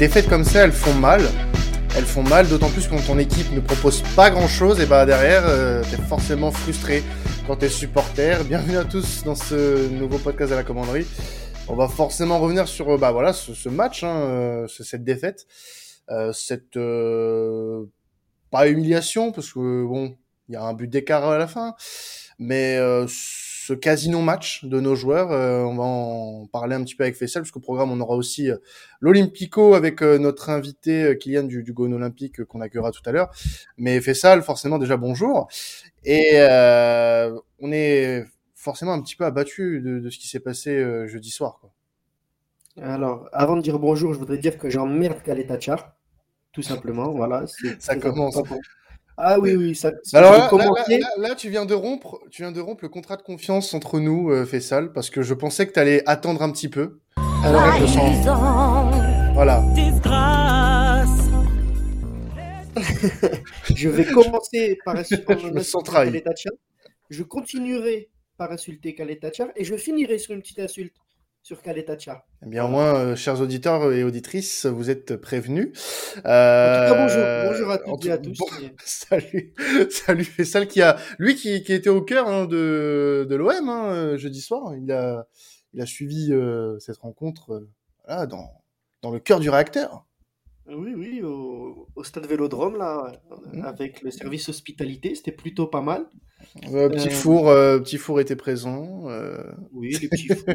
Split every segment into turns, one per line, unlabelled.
défaites comme ça, elles font mal. Elles font mal, d'autant plus quand ton équipe ne propose pas grand chose, et bah derrière, euh, t'es forcément frustré quand t'es supporter. Bienvenue à tous dans ce nouveau podcast de la commanderie. On va forcément revenir sur bah voilà ce, match, hein, euh, cette défaite, euh, cette euh, pas humiliation parce que bon, il y a un but d'écart à la fin, mais euh, ce casino match de nos joueurs, euh, on va en parler un petit peu avec Fessel, parce qu'au programme, on aura aussi euh, l'Olympico avec euh, notre invité Kylian du, du Gone Olympique qu'on accueillera tout à l'heure. Mais Fessal, forcément, déjà bonjour. Et on est forcément un petit peu abattu de, de ce qui s'est passé jeudi soir. Quoi.
Alors, avant de dire bonjour, je voudrais dire que j'emmerde Kaletachar, tout simplement. Voilà,
ça commence.
Ah oui, oui, ça.
Alors là, tu viens de rompre, tu viens de rompre le contrat de confiance entre nous, euh, Fessal, parce que je pensais que tu allais attendre un petit peu. Alors, Voilà.
je vais commencer par insulter
trahi.
Je continuerai par insulter Kaletachar et je finirai sur une petite insulte sur Kaletacha.
Eh bien, au moins, euh, chers auditeurs et auditrices, vous êtes prévenus.
Euh, en tout cas, bonjour. Bonjour à toutes et à tous.
salut. Salut Fessal qui a, lui qui, qui était au cœur hein, de, de l'OM hein, euh, jeudi soir. Il a, il a suivi euh, cette rencontre euh, voilà, dans, dans le cœur du réacteur.
Oui, oui, au, au stade Vélodrome, là, mmh. avec le service hospitalité, c'était plutôt pas mal.
Euh, petit euh, four, euh, petit four était présent.
Oui, les petits fours.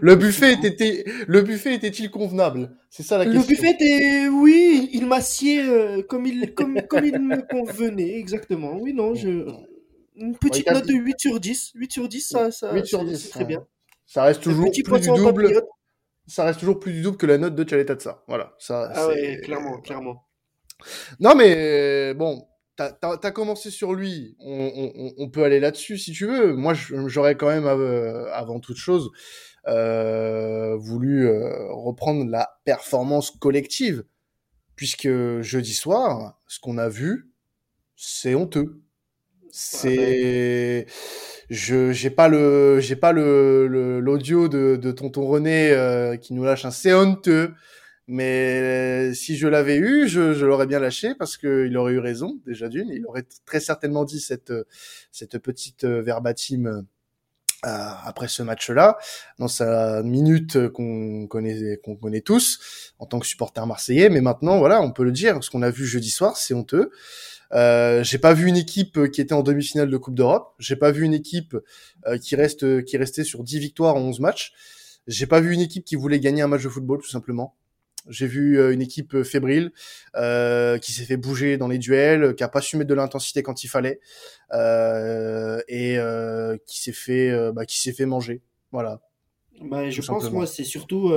le buffet était, le buffet était-il convenable? C'est ça la question.
Le buffet était, oui, il m'assied comme il, comme, comme il me convenait, exactement. Oui, non, je, une petite note de 8 sur 10. 8 sur 10, ça, ça 8 sur 10, c'est très bien.
Ça reste toujours plus du double. Ça reste toujours plus du double que la note de Chaletazza. Voilà. Ça,
ah ouais, clairement, clairement.
Non, mais bon, t'as as, commencé sur lui, on, on, on peut aller là-dessus si tu veux. Moi, j'aurais quand même, euh, avant toute chose, euh, voulu euh, reprendre la performance collective, puisque jeudi soir, ce qu'on a vu, c'est honteux. C'est, je j'ai pas le, j'ai pas le l'audio de, de tonton René euh, qui nous lâche un c'est honteux. Mais euh, si je l'avais eu, je, je l'aurais bien lâché parce qu'il aurait eu raison déjà d'une. Il aurait très certainement dit cette cette petite euh, verbatim euh, après ce match-là, dans sa minute qu'on connaît qu'on connaît tous en tant que supporter marseillais. Mais maintenant, voilà, on peut le dire. Ce qu'on a vu jeudi soir, c'est honteux. Euh, j'ai pas vu une équipe qui était en demi-finale de Coupe d'Europe. J'ai pas vu une équipe qui reste qui restait sur 10 victoires en 11 matchs. J'ai pas vu une équipe qui voulait gagner un match de football tout simplement. J'ai vu euh, une équipe euh, fébrile euh, qui s'est fait bouger dans les duels, qui a pas su mettre de l'intensité quand il fallait euh, et euh, qui s'est fait, bah, qui s'est fait manger. Voilà.
Bah, je pense moi c'est surtout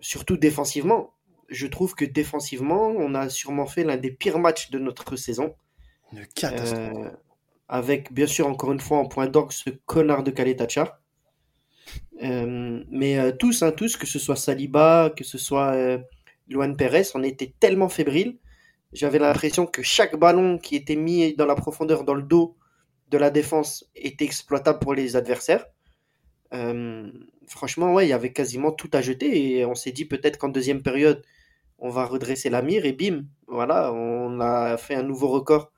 surtout défensivement. Je trouve que défensivement, on a sûrement fait l'un des pires matchs de notre saison.
Une catastrophe.
avec bien sûr encore une fois en point d'orgue ce connard de Kaletacha. Euh, mais euh, tous, hein, tous, que ce soit Saliba, que ce soit euh, Luan Perez, on était tellement fébrile. J'avais l'impression que chaque ballon qui était mis dans la profondeur, dans le dos de la défense, était exploitable pour les adversaires. Euh, franchement, ouais, il y avait quasiment tout à jeter et on s'est dit peut-être qu'en deuxième période, on va redresser la mire et bim, voilà, on a fait un nouveau record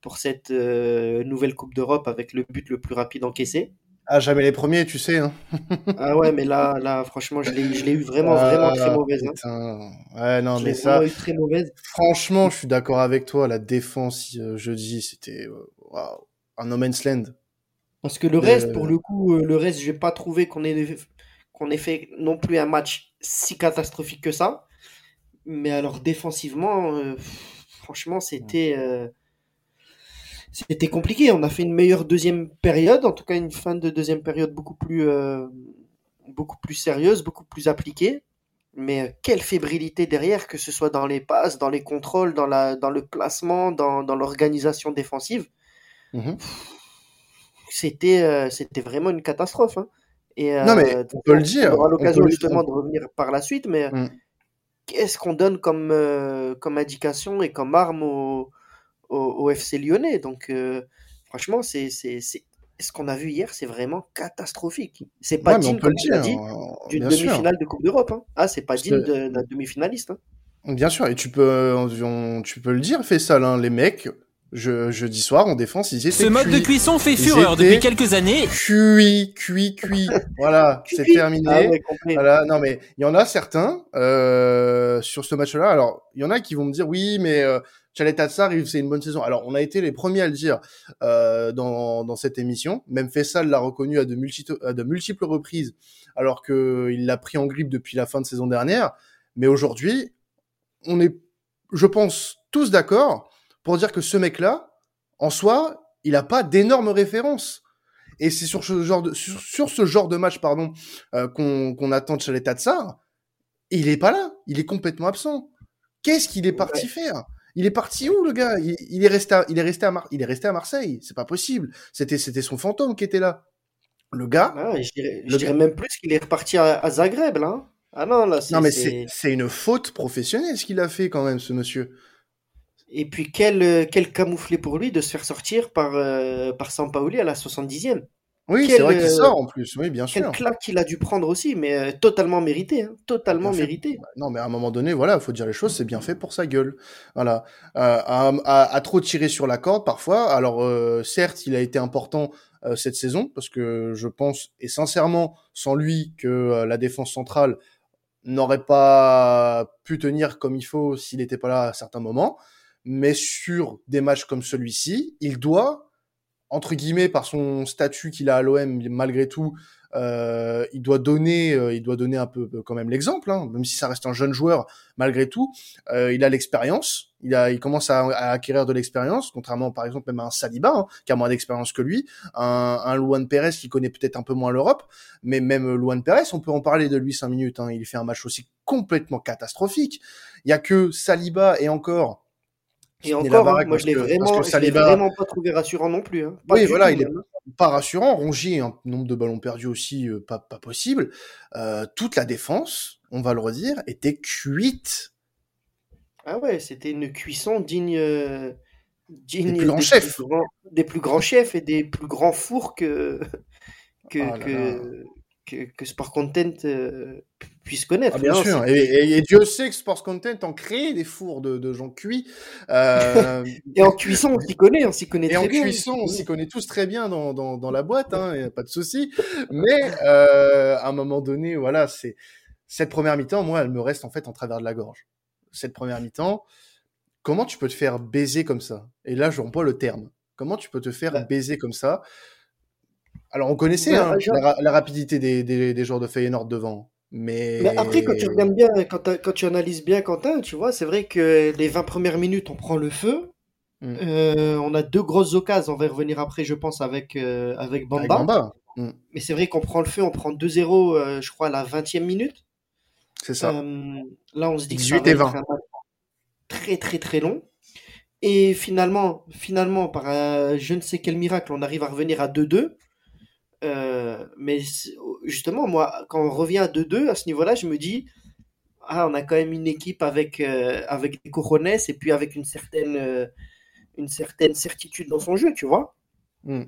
pour cette euh, nouvelle Coupe d'Europe avec le but le plus rapide encaissé.
Ah, jamais les premiers, tu sais. Hein.
ah ouais, mais là, là franchement, je l'ai eu vraiment, vraiment très mauvaise. Hein.
Ouais, non, mais ça. très mauvaise. Franchement, je suis d'accord avec toi. La défense euh, jeudi, c'était euh, un no man's land.
Parce que le reste, pour le coup, euh, le reste, j'ai pas trouvé qu'on ait, qu'on ait fait non plus un match si catastrophique que ça. Mais alors, défensivement, franchement, c'était c'était compliqué. On a fait une meilleure deuxième période, en tout cas une fin de deuxième période beaucoup plus, euh, beaucoup plus sérieuse, beaucoup plus appliquée. Mais euh, quelle fébrilité derrière, que ce soit dans les passes, dans les contrôles, dans, la, dans le placement, dans, dans l'organisation défensive. Mhm. C'était, euh, c'était vraiment une catastrophe. Hein.
Et, non, mais on peut le dire.
On aura l'occasion justement de revenir par la suite, mais mm. qu'est-ce qu'on donne comme, comme indication et comme arme aux, au, FC lyonnais. Donc, euh, franchement, c'est ce qu'on a vu hier, c'est vraiment catastrophique. C'est pas digne, comme tu l'as dit, hein, d'une demi-finale de Coupe d'Europe. Hein. Ah, c'est pas digne d'un demi-finaliste. Hein.
Bien sûr, et tu peux, tu peux le dire, Fessal, hein, les mecs, je, jeudi soir en défense, ils étaient
Ce mode de cuisson fait fureur depuis quelques années.
Cuit, cuit, cuit. voilà, c'est terminé. Ah voilà, non mais il y en a certains euh, sur ce match-là. Alors, il y en a qui vont me dire oui, mais euh, Chalet Tatsar, c'est une bonne saison. Alors, on a été les premiers à le dire euh, dans, dans cette émission. Même Fessal l'a reconnu à de, multiples, à de multiples reprises, alors qu'il l'a pris en grippe depuis la fin de saison dernière. Mais aujourd'hui, on est, je pense, tous d'accord pour dire que ce mec-là, en soi, il n'a pas d'énormes références. Et c'est sur ce genre de, sur, ce genre de match, pardon, euh, qu'on attend de Chalet Tatsar. Il est pas là. Il est complètement absent. Qu'est-ce qu'il est parti faire? Il est parti où, le gars? Il, est resté à, il est resté à il est resté à Marseille. C'est pas possible. C'était, c'était son fantôme qui était là. Le gars.
Ah, je dirais, même plus qu'il est reparti à, Zagreb, là. Hein. Ah non, là,
Non, mais c'est une faute professionnelle ce qu'il a fait quand même, ce monsieur.
Et puis quel, euh, quel camouflé pour lui de se faire sortir par, euh, par Sampaoli à la 70e.
Oui, c'est vrai qu'il euh, sort en plus, oui, bien sûr.
Quel claque qu'il a dû prendre aussi, mais totalement mérité, hein, totalement mérité.
Bah, non, mais à un moment donné, voilà, il faut dire les choses, c'est bien fait pour sa gueule. Voilà, à, trop tirer sur la corde parfois. Alors certes, il a été important cette saison parce que je pense et sincèrement, sans lui, que la défense centrale n'aurait pas pu tenir comme il faut s'il n'était pas là à certains moments. Mais sur des matchs comme celui-ci, il doit, entre guillemets, par son statut qu'il a à l'OM, malgré tout, euh, il doit donner, euh, il doit donner un peu quand même l'exemple, hein, même si ça reste un jeune joueur, malgré tout, euh, il a l'expérience, il il commence à, acquérir de l'expérience, contrairement par exemple même à un Saliba hein, qui a moins d'expérience que lui, un, un Luan Perez qui connaît peut-être un peu moins l'Europe, mais même Luan Perez, on peut en parler de lui cinq minutes, hein, il fait un match aussi complètement catastrophique. Il y a que Saliba et encore
et encore, hein, moi je l'ai vraiment, vraiment pas trouvé rassurant non plus. Hein.
oui, voilà, il est pas rassurant. Rongier, un nombre de ballons perdus aussi, euh, pas, pas possible. Euh, toute la défense, on va le redire, était cuite.
Ah ouais, c'était une cuisson digne, euh,
digne des plus grands chefs,
des plus grands chefs et des plus grands fours que que, ah que, que, que Sport Content euh, puisse connaître.
Ah, bien sûr, et, Dieu sait que Sport Content en crée des fours de, de gens cuits.
Euh... et en cuisson, on s'y connaît, on s'y connaît
et
très bien.
en cuisson, on s'y connaît tous très bien dans, dans, dans la boîte, hein, y a pas de souci. Mais euh, à un moment donné, voilà, c'est cette première mi-temps, moi, elle me reste en fait en travers de la gorge. Cette première mi-temps, comment tu peux te faire baiser comme ça? Et là, je pas le terme. Comment tu peux te faire bah baiser comme ça? Alors, on connaissait hein, la, rapidité des, des, joueurs de Feyenoord devant. Mais...
après, quand tu regardes bien, quand, quand, tu analyses bien Quentin, tu vois, c'est vrai que les 20 premières minutes, on prend le feu. Mm. Euh, on a deux grosses occasions. On va y revenir après, je pense, avec, euh, avec Bamba. Mm. Mais c'est vrai qu'on prend le feu, on prend 2-0, euh, je crois, à la 20e minute.
C'est ça.
là, on se dit que ça et 20. très, très, très long. Et finalement, finalement, par je ne sais quel miracle, on arrive à revenir à 2-2. Euh, mais justement, moi, quand on revient à 2-2, à ce niveau-là, je me dis, ah, on a quand même une équipe avec, euh, avec des cojones et puis avec une certaine, euh, une certaine certitude dans son jeu, tu vois. Mm.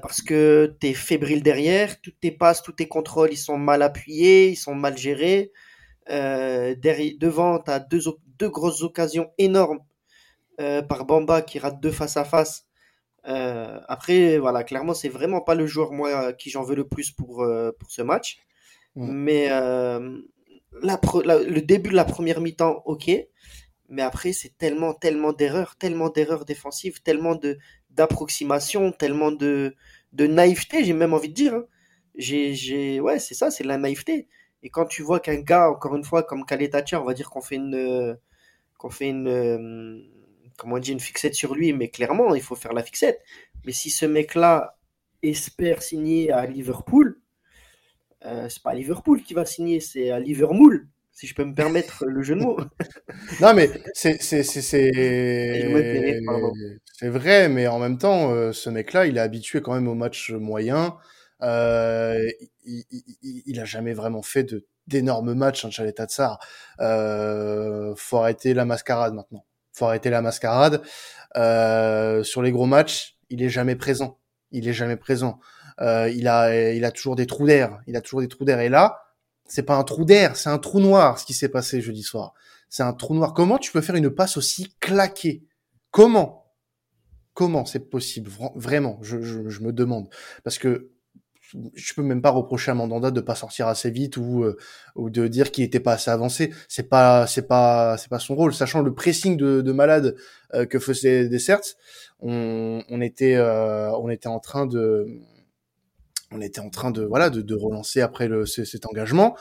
parce que tu es fébrile derrière, toutes tes passes, tous tes contrôles, ils sont mal appuyés, ils sont mal gérés. derrière, devant, tu as deux, deux grosses occasions énormes par Bamba qui rate deux face à face euh, après, voilà, clairement, c'est vraiment pas le joueur, moi, qui j'en veux le plus pour, euh, pour ce match. Mm. Mais euh, la, le début de la première mi-temps, ok. Mais après, c'est tellement, tellement d'erreurs, tellement d'erreurs défensives, tellement de d'approximation, tellement de, de naïveté, j'ai même envie de dire. Hein. J'ai, ouais, c'est ça, c'est la naïveté. Et quand tu vois qu'un gars, encore une fois, comme Kaletacha, on va dire qu'on fait une, qu'on fait une, comme on dit, une fixette sur lui, mais clairement, il faut faire la fixette. Mais si ce mec-là espère signer à Liverpool, euh, c'est pas à Liverpool qui va signer, c'est à Liverpool, si je peux me permettre le jeu de mots.
non, mais c'est vrai, mais en même temps, euh, ce mec-là, il est habitué quand même aux matchs moyens. Euh, il, il, il, a jamais vraiment fait de d'énormes matchs, hein, Chalet Tatsar. Euh, faut arrêter la mascarade maintenant faut arrêter la mascarade. Euh, sur les gros matchs, il est jamais présent. il est jamais présent. Euh, il a, il a toujours des trous d'air. Il a toujours des trous d'air. Et là, c'est pas un trou d'air, c'est un trou noir ce qui s'est passé jeudi soir. C'est un trou noir. Comment tu peux faire une passe aussi claquée? Comment? Comment c'est possible? Vraiment, je, je, je, me demande. Parce que je peux même pas reprocher à Mandanda de pas sortir assez vite ou euh, ou de dire qu'il était pas assez avancé. C'est pas c'est pas c'est pas son rôle. Sachant le pressing de, de malade euh, que faisait Desserts, on, on était euh, on était en train de on était en train de voilà de, de relancer après le, cet engagement.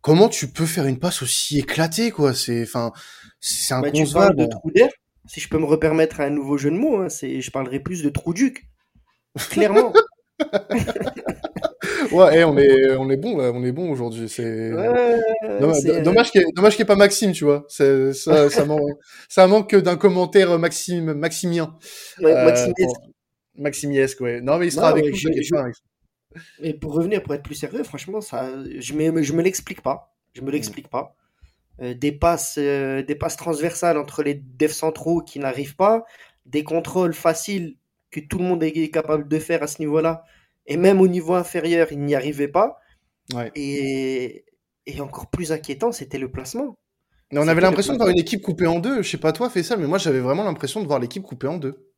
Comment tu peux faire une passe aussi éclatée quoi? C'est enfin c'est un bah, de
trou d'air. Si je peux me repermettre un nouveau jeu de mots, hein, c'est je parlerai plus de trou duc. Clairement.
ouais, eh, on est, on est bon, là, on est bon aujourd'hui. C'est dommage, qu'il n'y ait, pas Maxime, tu vois. Ça, ça, manque, ça manque d'un commentaire Maxime, Maximien.
Ouais, euh,
Maximiesque. ouais. Non, mais il sera avec nous.
Et pour revenir, pour être plus sérieux, franchement, ça, je me, je me l'explique pas. Je me l'explique pas. Euh, des passes, euh, des passes transversales entre les devs centraux qui n'arrivent pas, des contrôles faciles que tout le monde est capable de faire à ce niveau-là. Et même au niveau inférieur, il n'y arrivait pas. Et, et, encore plus inquiétant, c'était le placement.
Mais on avait l'impression de voir une équipe coupée en deux. Je sais pas toi, fais ça, mais moi j'avais vraiment l'impression de voir l'équipe coupée en deux.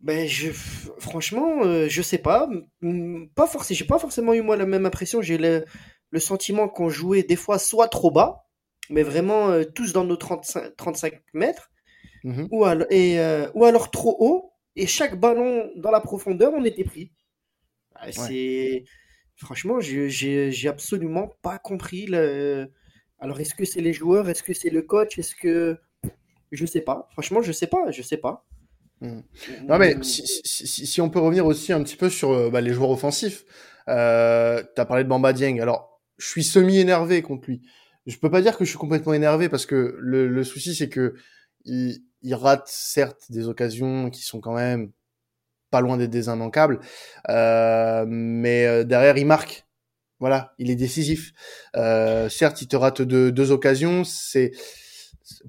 Ben je, franchement, euh, je sais pas, pas forcément. J'ai pas forcément eu moi la même impression. J'ai le, le, sentiment qu'on jouait des fois soit trop bas, mais vraiment euh, tous dans nos 35, 35 mètres, mmh ou, alors, et, euh, ou alors trop haut, et chaque ballon dans la profondeur, on était pris. Ah, c'est franchement, j'ai absolument pas compris le. Alors, est-ce que c'est les joueurs, est-ce que c'est le coach, est-ce que je sais pas. Franchement, je sais pas, je sais pas.
Mmh. Non mais si, si, si, on peut revenir aussi un petit peu sur euh, bah, les joueurs offensifs. Euh, tu as parlé de Bamba Dieng. Alors, je suis semi-énervé contre lui. Je peux pas dire que je suis complètement énervé parce que le, le souci c'est que il, il rate certes des occasions qui sont quand même pas loin d'être des immanquables, euh, mais euh, derrière il marque. Voilà, il est décisif. Euh, certes, il te rate deux, deux occasions. C'est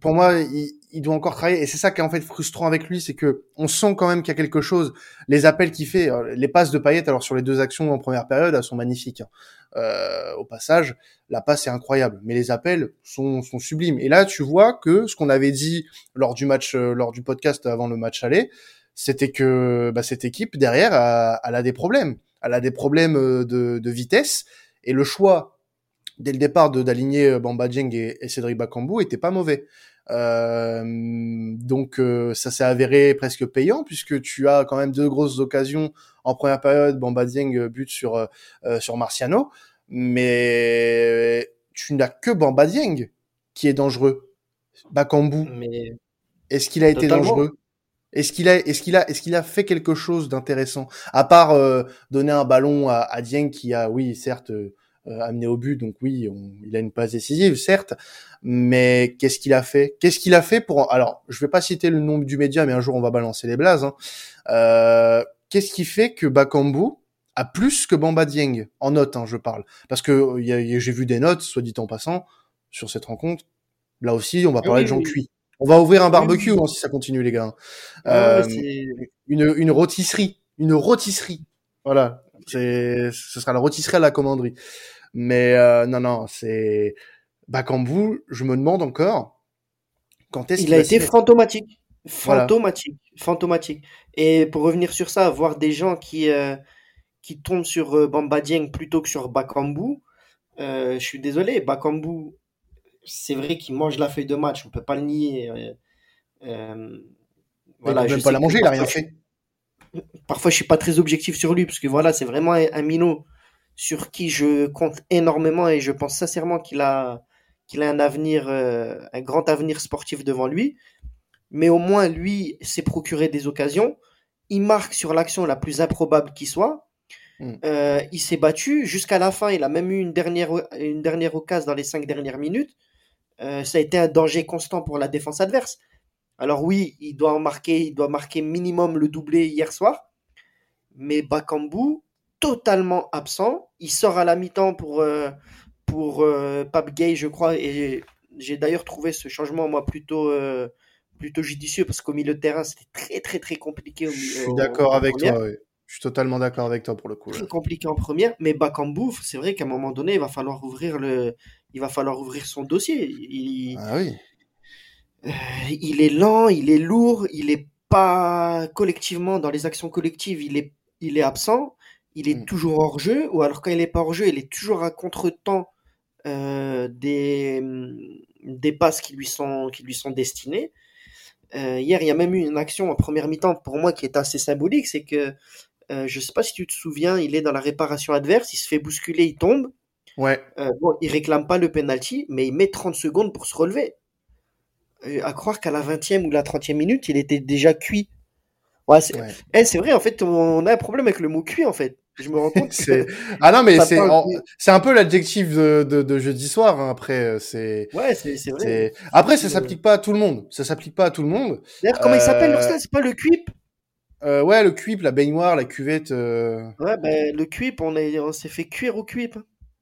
pour moi, il, il, doit encore travailler. Et c'est ça qui est en fait frustrant avec lui, c'est que on sent quand même qu'il y a quelque chose. Les appels qu'il fait, les passes de Payet, alors sur les deux actions en première période, elles sont magnifiques. Hein. Euh, au passage, la passe est incroyable, mais les appels sont, sont sublimes. Et là, tu vois que ce qu'on avait dit lors du match, euh, lors du podcast avant le match aller, c'était que bah, cette équipe derrière, elle a des problèmes. Elle a des problèmes euh, de, de vitesse et le choix dès le départ de d'aligner Bamba Dieng et, et, Cédric Bakambu était pas mauvais. Euh, donc ça s'est avéré presque payant puisque tu as quand même deux grosses occasions en première période. Bamba Dieng bute sur euh, sur Marciano mais tu n'as que Bamba Dieng qui est dangereux. Bakambu. Mais... Est-ce qu'il a été dangereux? Est-ce qu'il a, est-ce qu'il a, est-ce qu'il a fait quelque chose d'intéressant? À part euh, donner un ballon à, à, Dieng qui a, oui, certes, euh, amené au but, donc oui, il a une passe décisive, certes, mais qu'est-ce qu'il a fait? Qu'est-ce qu'il a fait pour Alors, je vais pas citer le nom du média, mais un jour on va balancer les blazes. Hein. Euh, qu'est-ce qui fait que Bakambu a plus que Bamba Dieng en notes, hein, je parle, parce que j'ai vu des notes, soit dit en passant, sur cette rencontre. Là aussi, on va ah parler de gens cuits. On va ouvrir un barbecue hein, si ça continue, les gars. Ah euh, une, une rôtisserie, une rôtisserie. Voilà, c'est, ce sera la rôtisserie à la commanderie. Mais euh, non, non, c'est Bakambu. Je me demande encore
quand est-ce qu'il a été fantomatique, fantomatique, fantomatique. Et pour revenir sur ça, voir des gens qui euh, qui tombe sur euh, Bamba Dieng plutôt que sur Bakambu, euh, je suis désolé, Bakambu, c'est vrai qu'il mange la feuille de match, on peut pas le nier. Euh,
voilà, il ne pas la manger, il a rien fait.
Parfois, je suis pas très objectif sur lui parce que voilà, c'est vraiment un, minot sur qui je compte énormément et je pense sincèrement qu'il a qu'il a un avenir, un grand avenir sportif devant lui. Mais au moins, lui s'est procuré des occasions. Il marque sur l'action la plus improbable qui soit. Mm. Euh, il s'est battu jusqu'à la fin. Il a même eu une dernière, une dernière occasion dans les cinq dernières minutes. Euh, ça a été un danger constant pour la défense adverse. Alors oui, il doit marquer, il doit marquer minimum le doublé hier soir. Mais Bakambu, totalement absent. Il sort à la mi-temps pour, euh, pour Pape Gay, je crois. Et j'ai d'ailleurs trouvé ce changement, moi, plutôt, plutôt judicieux parce qu'au milieu de terrain, c'était très, très, très compliqué.
je suis d'accord avec toi. Je suis totalement d'accord avec toi pour le coup.
Très compliqué en première, mais Bakambu, c'est vrai qu'à un moment donné, il va falloir ouvrir le, il va falloir ouvrir son dossier. Il,
ah oui.
Euh, il est lent, il est lourd, il est pas collectivement dans les actions collectives, il est, il est absent, il est mm. toujours hors jeu, ou alors quand il est pas hors jeu, il est toujours à contre-temps euh, des, des passes qui lui sont, qui lui sont destinées. Euh, hier, il y a même eu une action en première mi-temps pour moi qui est assez symbolique, c'est que euh, je sais pas si tu te souviens, il est dans la réparation adverse, il se fait bousculer, il tombe.
Ouais.
Bon, il réclame pas le penalty, mais il met 30 secondes pour se relever. À croire qu'à la 20e ou la 30e minute, il était déjà cuit. Ouais, c'est eh, c'est vrai, en fait, on a un problème avec le mot cuit, en fait. Je me rends compte.
que ah non, mais c'est c'est un peu l'adjectif de, de, de, jeudi soir. Hein. Après, euh, c'est.
Ouais, c'est vrai.
Après, ça s'applique pas à tout le monde. Ça s'applique pas à tout le monde.
D'ailleurs, comment il s'appelle leur C'est pas le cuip?
euh, ouais, le cuip, la baignoire, la cuvette. Euh...
Ouais, ben le cuip, on, est, on s'est fait cuire au cuip.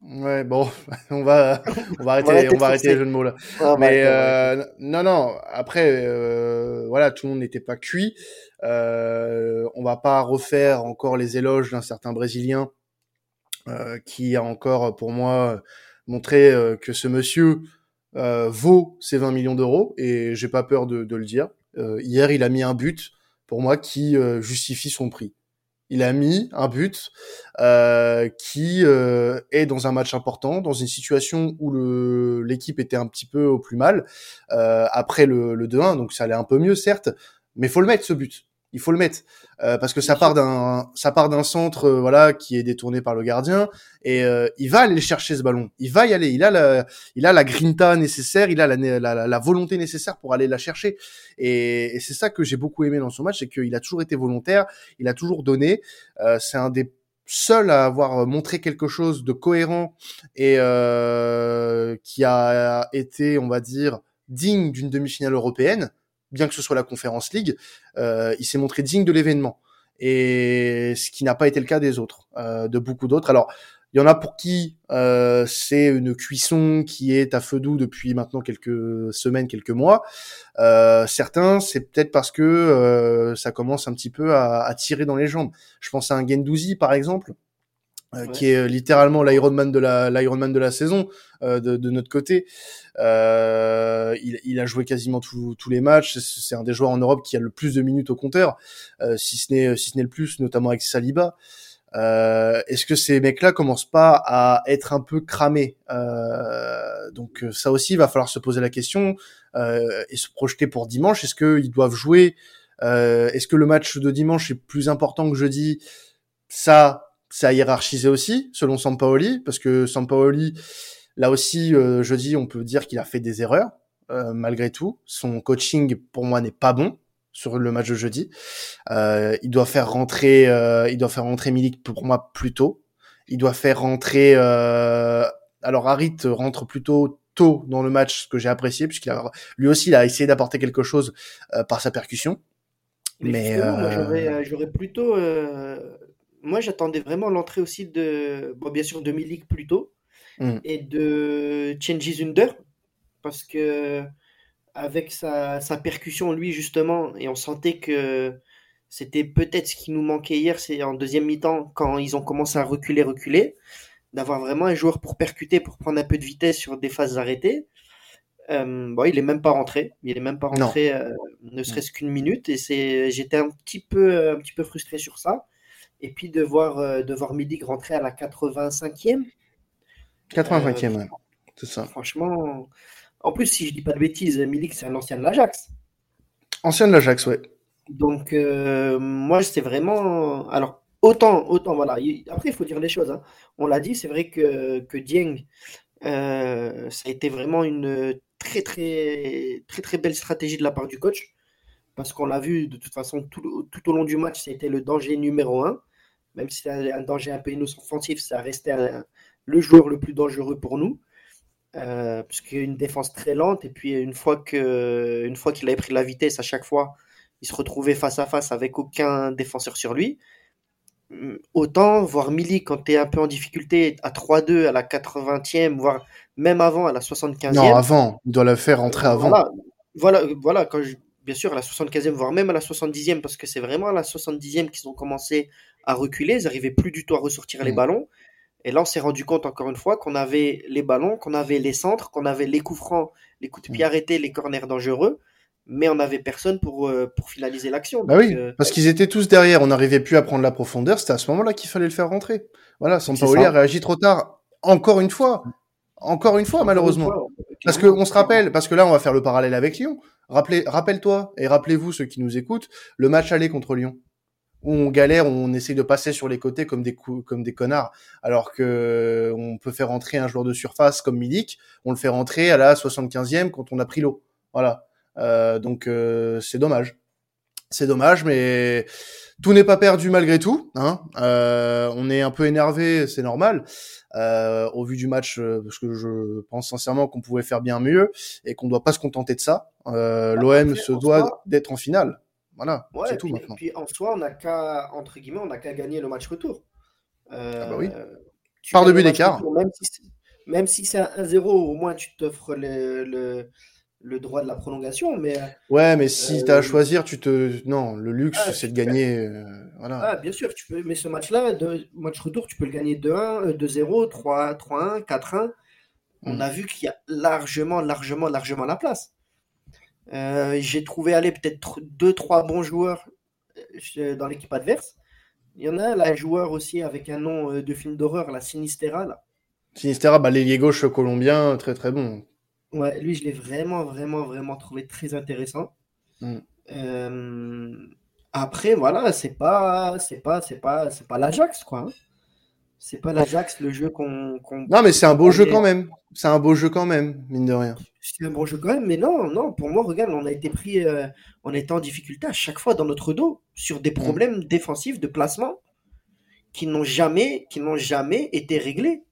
Ouais, bon, on va, on va arrêter, on va arrêter les jeux de mots là. Mais euh, non, non. Après, euh, voilà, tout le monde n'était pas cuit. Euh, on va pas refaire encore les éloges d'un certain Brésilien euh, qui a encore, pour moi, montré euh, que ce monsieur euh, vaut ses 20 millions d'euros et j'ai pas peur de, de le dire. hier, il a mis un but pour moi, qui euh, justifie son prix. Il a mis un but euh, qui euh, est dans un match important, dans une situation où l'équipe était un petit peu au plus mal euh, après le, le 2-1, donc ça allait un peu mieux certes, mais faut le mettre ce but il faut le mettre. Euh, parce que ça part d'un ça part d'un centre euh, voilà qui est détourné par le gardien et euh, il va aller chercher ce ballon. Il va y aller. Il a la il a la grinta nécessaire. Il a la, la, la volonté nécessaire pour aller la chercher. Et, et c'est ça que j'ai beaucoup aimé dans son match c'est qu'il a toujours été volontaire. Il a toujours donné. C'est un des seuls à avoir montré quelque chose de cohérent et qui a été on va dire digne d'une demi-finale européenne bien que ce soit la Conférence League, euh, il s'est montré digne de l'événement. Et ce qui n'a pas été le cas des autres, euh, de beaucoup d'autres. Alors, il y en a pour qui euh, c'est une cuisson qui est à feu doux depuis maintenant quelques semaines, quelques mois. certains, c'est peut-être parce que ça commence un petit peu à, à, tirer dans les jambes. Je pense à un Gendouzi, par exemple, euh, qui est euh, littéralement l'Ironman de la l'Ironman de la saison euh, de, de, notre côté. Euh, il, il, a joué quasiment tous les matchs. C'est un des joueurs en Europe qui a le plus de minutes au compteur, euh, si ce n'est si ce n'est le plus, notamment avec Saliba. Est-ce que ces mecs-là commencent pas à être un peu cramés? Donc ça aussi, il va falloir se poser la question et se projeter pour dimanche. Est-ce qu'ils doivent jouer? Est-ce que le match de dimanche est plus important que jeudi? Ça, ça a hiérarchisé aussi, selon Sampaoli, parce que Sampaoli, là aussi, euh, je dis, on peut dire qu'il a fait des erreurs, euh, malgré tout. Son coaching, pour moi, n'est pas bon sur le match de jeudi. Euh, il doit faire rentrer, euh, il doit faire rentrer Milik pour moi plus tôt. Il doit faire rentrer. Euh, alors Harit rentre plutôt tôt dans le match, ce que j'ai apprécié, puisqu'il a lui aussi il a essayé d'apporter quelque chose par sa percussion.
Mais, Mais j'aurais plutôt moi, j'attendais vraiment l'entrée aussi de, bon, bien sûr, de Milik plus tôt mm. et de Chenji Zunder parce que avec sa, sa, percussion, lui, justement, et on sentait que c'était peut-être ce qui nous manquait hier, c'est en deuxième mi-temps, quand ils ont commencé à reculer, reculer, d'avoir vraiment un joueur pour percuter, pour prendre un peu de vitesse sur des phases arrêtées. Euh, bon, il est même pas rentré, il est même pas rentré, euh, ne serait-ce qu'une minute, et c'est, j'étais un petit peu, un petit peu frustré sur ça et puis de voir, euh, de voir Milik rentrer à la 85e.
85e, euh, c'est ça.
Franchement, en plus, si je dis pas de bêtises, Milik, c'est un ancien de l'Ajax.
Ancien de l'Ajax, ouais.
Donc, euh, moi, c'est vraiment. Alors, autant, autant, voilà. Après, il faut dire les choses. Hein. On l'a dit, c'est vrai que, que Dieng, ça a été vraiment une très, très, très, très belle stratégie de la part du coach parce qu'on l'a vu de toute façon tout, tout, au long du match, c'était le danger numéro un. Même si c'était un danger un peu inoffensif, ça restait le joueur le plus dangereux pour nous. Euh, puisqu'il y a une défense très lente, et puis une fois que, une fois qu'il avait pris la vitesse à chaque fois, il se retrouvait face à face avec aucun défenseur sur lui. Autant voir Mili quand tu es un peu en difficulté à 3-2 à la 80e, voire même avant à la 75e.
Non, avant, il doit la faire rentrer avant.
Voilà, voilà, voilà quand je, bien sûr à la 75e, voire même à la 70e, parce que c'est vraiment à la 70e qu'ils ont commencé à reculer, ils n'arrivaient plus du tout à ressortir les
Mm.
ballons. Et là, on s'est rendu compte encore une fois qu'on avait les ballons, qu'on avait les centres, qu'on avait les coups francs, les coups de pied
Mm.
arrêtés, les corners dangereux, mais on n'avait personne pour, euh, pour finaliser l'action.
Bah oui,
euh,
parce qu'ils étaient tous derrière, on n'arrivait plus à prendre la profondeur, c'était à ce moment-là qu'il fallait le faire rentrer. Voilà, Sampaoli a réagi trop tard. Encore une fois. Encore une fois, malheureusement.
une fois,
Parce que on se rappelle, parce que là, on va faire le parallèle avec Lyon. Rappelez, rappelle-toi et rappelez-vous ceux qui nous écoutent, le match aller contre Lyon, où on galère, on essaye de passer sur les côtés comme des comme des connards, alors que on peut faire rentrer un joueur de surface comme Milik, on le fait rentrer à la 75e quand on a pris l'eau. Voilà. Euh, donc euh, c'est dommage. C'est dommage, mais tout n'est pas perdu malgré tout. Hein. Euh, on est un peu énervé, c'est normal, euh, au vu du match, euh, parce que je pense sincèrement qu'on pouvait faire bien mieux et qu'on doit pas se contenter de ça. Euh,
Bah,
L'OM se doit d'être en finale. Voilà,
Ouais,
c'est tout
puis,
maintenant.
puis en soi, on n'a qu'à, entre guillemets, on n'a qu'à gagner le match retour. Euh,
Ah bah oui.
tu
Par deux buts d'écart.
Même si, c'est- même si c'est un 1-0, au moins tu t'offres le, le, le droit de la prolongation. Mais
Ouais, mais si
Euh,
t'as à choisir, tu te, non, le luxe,
Ah,
c'est de gagner. euh, voilà.
ah, bien sûr, tu peux, mais ce match-là, match retour, tu peux le gagner 2-1, euh, 2-0, 3 3-1, 4-1. On
Mm.
a vu qu'il y a largement, largement, largement la place. Euh, J'ai trouvé aller peut-être 2-3 bons joueurs euh, dans l'équipe adverse. Il y en a un, là, un joueur aussi avec un nom euh, de film d'horreur, la Sinistera. Là.
Sinistera, bah, l'ailier gauche colombien, très très bon.
Ouais, lui, je l'ai vraiment, vraiment, vraiment trouvé très intéressant.
Mm.
Euh, après, voilà, c'est pas, c'est pas, c'est pas, c'est pas l'Ajax, quoi. C'est pas l'Ajax, le jeu qu'on,
Non, mais c'est un beau jeu quand même. C'est un beau jeu quand même, mine de rien.
C'est un bon jeu quand même, mais non, non, pour moi, regarde, on a été pris, euh, on était en difficulté à chaque fois dans notre dos sur des problèmes défensifs de placement qui n'ont jamais, qui n'ont jamais été réglés.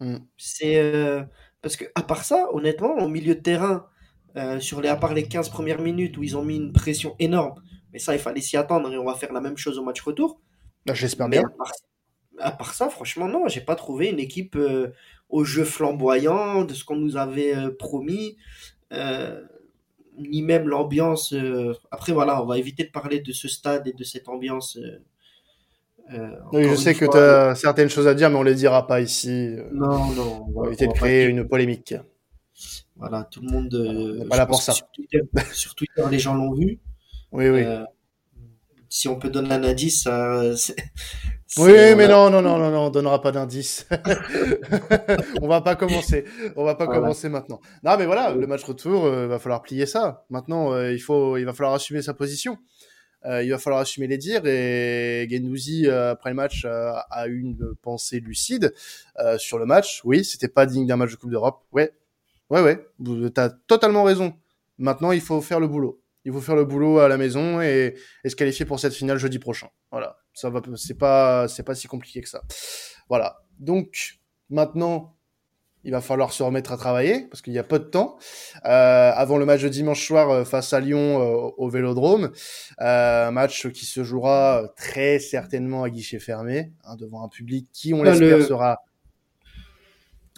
Mm.
C'est euh, parce que à part ça, honnêtement, au milieu de terrain, euh, sur les, à part les 15 premières minutes où ils ont mis une pression énorme, mais ça, il fallait s'y attendre et on va faire la même chose au match retour.
Bah, J'espère bien.
à part, à part ça, franchement, non, j'ai pas trouvé une équipe euh, au jeu flamboyant de ce qu'on nous avait euh, promis, euh, ni même l'ambiance. Après, voilà, on va éviter de parler de ce stade et de cette ambiance.
Oui, je sais que tu as certaines choses à dire, mais on les dira pas ici.
Non, non, on va-
éviter
on
de
va
créer une polémique.
Voilà, tout le monde.
pas là pour ça.
Sur Twitter, sur Twitter, les gens l'ont vu.
Oui, oui.
Si on peut donner un indice, ça,
Oui, mais non, non, non, non, non, on donnera pas d'indice. on va pas commencer. On va pas
Voilà.
commencer maintenant. Non, mais voilà, le match retour, euh, va falloir plier ça. Maintenant, euh, il faut, il va falloir assumer sa position. Euh, il va falloir assumer les dires et Gendouzi euh, après le match a eu une pensée lucide sur le match. Oui, c'était pas digne d'un match de Coupe d'Europe. Ouais, ouais, ouais. Vous- T'as totalement raison. Maintenant, il faut faire le boulot. Il faut faire le boulot à la maison et, et se qualifier pour cette finale jeudi prochain. Voilà, ça va, c'est pas, c'est pas si compliqué que ça. Voilà. Donc maintenant, il va falloir se remettre à travailler parce qu'il y a peu de temps euh, avant le match de dimanche soir euh, face à Lyon euh, au Vélodrome, euh, un match qui se jouera euh, très certainement à guichet fermé hein, devant un public qui, on l'espère,
le-
sera.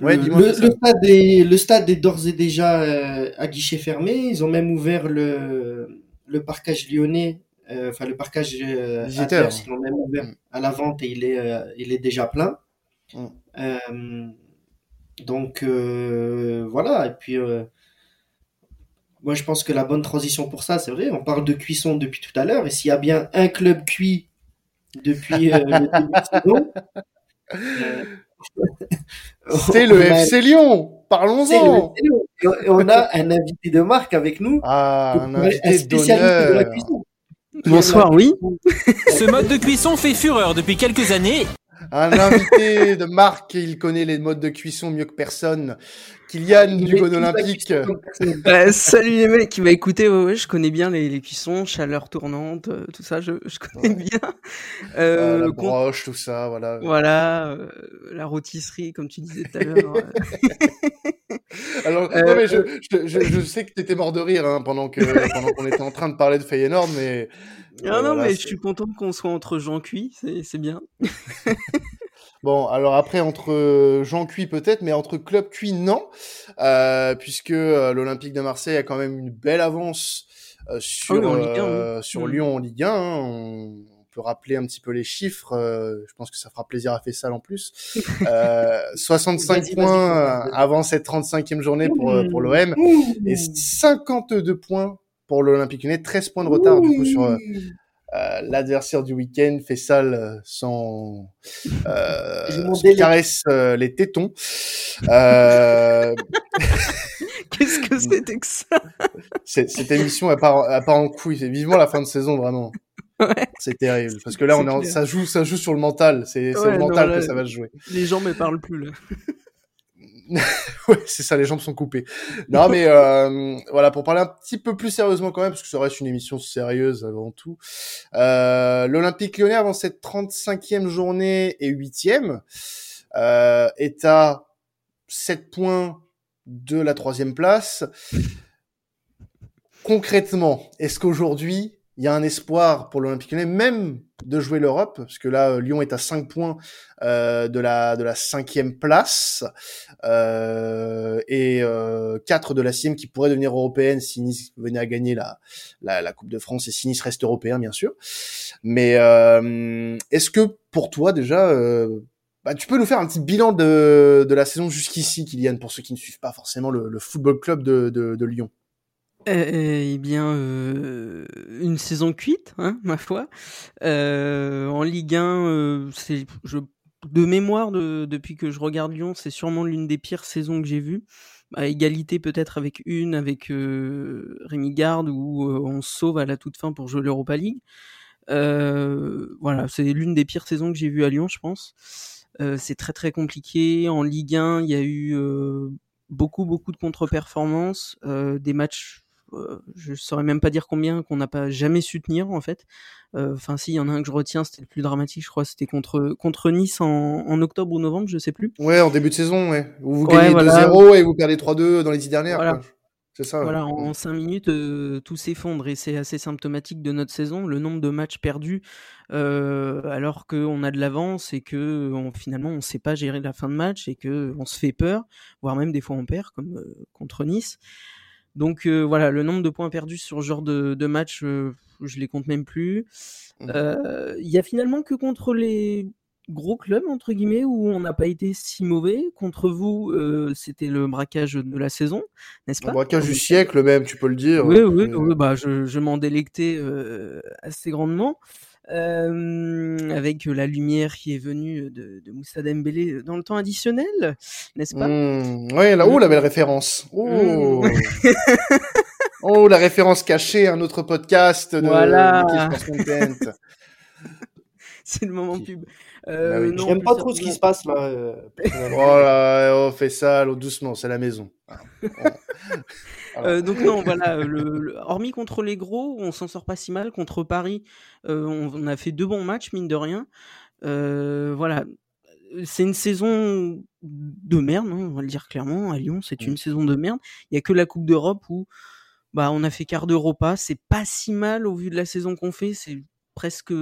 Ouais,
le, stade est, le stade est d'ores et déjà euh, à guichet fermé. Ils ont même ouvert le, le parcage lyonnais, euh, enfin le parcage euh,
Visiteur.
adverse, ils l'ont même ouvert
Mm.
à la vente et il est, euh, il est déjà plein.
Mm.
Euh, donc euh, voilà, et puis euh, moi je pense que la bonne transition pour ça, c'est vrai, on parle de cuisson depuis tout à l'heure, et s'il y a bien un club cuit depuis euh, le début de saison, euh,
C'est le
a-
FC Lyon. Parlons-en.
et on a un invité de marque avec nous,
Ah, un
un
invité
spécialiste de la cuisson.
Bonsoir, oui.
Ce mode de cuisson fait fureur depuis quelques années.
Un invité de marque, il connaît les modes de cuisson mieux que personne. Kylian du
la
Olympique.
Euh, salut les mecs, bah écoutez, ouais, ouais, je connais bien les, les cuissons, chaleur tournante, euh, tout ça, je, je connais bien.
Euh,
Euh,
la broche, tout ça, voilà.
Voilà, euh, la rôtisserie, comme tu disais tout à l'heure. euh.
Alors,
Euh,
non, mais je, je, je, je sais que t'étais mort de rire hein, pendant que pendant qu'on était en train de parler de Feyenoord, mais
Ah
euh,
non,
voilà,
mais je suis content qu'on soit entre gens cuits, c'est bien.
bon. Alors après, entre euh, Jean Cuit peut-être, mais entre club Cuit non, euh, puisque euh, l'Olympique de Marseille a quand même une belle avance euh, sur
Ah oui,
euh, sur
Mm.
Lyon en Ligue 1. hein. on, on peut rappeler un petit peu les chiffres. euh, je pense que ça fera plaisir à Fessal en plus. Euh, 65
Vas-y, vas-y,
points avant cette 35e journée pour, euh, pour l'OM et 52 points pour l'Olympique Lyonnais. 13 points de retard du coup sur euh, euh, l'adversaire du week-end. Fessal euh, sans euh,
J'ai mon
se
délai.
caresse euh, les tétons. Euh,
Qu'est-ce que c'était que ça?
C'est- cette émission elle part, elle part en couille. C'est vivement la fin de saison vraiment.
Ouais.
C'est terrible parce que là on est en- ça joue ça joue sur le mental. C'est
Ouais,
le
non,
mental
là-
que ça va se jouer.
Les gens me parlent plus là.
Ouais, c'est ça, les jambes sont coupées. Non, mais euh, voilà, pour parler un petit peu plus sérieusement quand même, parce que ça reste une émission sérieuse avant tout. Euh, L'Olympique lyonnais, avant cette 35e journée et 8e, euh, est à 7 points de la troisième place. Concrètement, est-ce qu'aujourd'hui, il y a un espoir pour l'Olympique lyonnais, même de jouer l'Europe, parce que là, euh, Lyon est à 5 points euh, de la de la cinquième place euh, et euh, 4 de la sixième qui pourrait devenir européenne si Nice venait à gagner la, Coupe de France et si Nice reste européen, bien sûr. Mais est-ce que pour toi, déjà, bah, tu peux nous faire un petit bilan de, la saison jusqu'ici, Kylian, pour ceux qui ne suivent pas forcément le, football club de Lyon?
Eh, eh bien, euh, une saison cuite, hein, ma foi. Euh, en Ligue 1, euh, c'est, je, de mémoire, de, depuis que je regarde Lyon, c'est sûrement l'une des pires saisons que j'ai vues. À égalité peut-être avec une, avec euh, Rémi Garde, où euh, on sauve à la toute fin pour jouer l'Europa League. Euh, voilà, c'est l'une des pires saisons que j'ai vues à Lyon, je pense. C'est très très compliqué. En Ligue 1, il y a eu beaucoup beaucoup de contre-performances, des matchs, je saurais même pas dire combien qu'on n'a pas jamais su tenir en fait. Euh, Enfin si, il y en a un que je retiens, c'était le plus dramatique, je crois, c'était contre contre Nice en, en octobre ou novembre, je sais plus.
Ouais, en début de saison, ouais. Où vous
Ouais,
gagnez
voilà.
2-0 et vous perdez 3-2 dans les 10 dernières.
Voilà.
quoi. Ça. ouais.
En 5 minutes, euh, tout s'effondre et c'est assez symptomatique de notre saison. Le nombre de matchs perdus euh, alors qu'on a de l'avance et que on, finalement on ne sait pas gérer la fin de match et que on se fait peur, voire même des fois on perd comme euh, contre Nice. Donc euh, voilà, le nombre de points perdus sur ce genre de, de match, euh, je les compte même plus.
Mhm.
Euh, Il y a finalement que contre les gros clubs entre guillemets où on n'a pas été si mauvais. Contre vous, euh, c'était le braquage de la saison, n'est-ce
Le
pas
braquage du siècle même, tu peux le dire.
oui, oui,
Euh,
oui, bah, je, je m'en délectais euh, assez grandement. Euh, avec la lumière qui est venue de, de Moussa Dembélé dans le temps additionnel, n'est-ce pas?
Mmh, ouais, là, oh, la belle référence. Oh. oh, la référence cachée, un autre podcast de
Voilà.
de.
C'est le moment pub. Euh,
Bah oui.
non,
J'aime pas trop ce qui se passe là. euh,
oh là, oh, fais ça, l'eau doucement, c'est la maison.
Euh, donc non, voilà, le, le- hormis contre les gros, on s'en sort pas si mal. Contre Paris, euh, on, on a fait deux bons matchs, mine de rien. Euh, voilà, c'est une saison de merde, hein, on va le dire clairement. À Lyon, c'est une
Mm.
saison de merde. Il y a que la Coupe d'Europe où bah on a fait quart d'Europa. C'est pas si mal au vu de la saison qu'on fait. C'est presque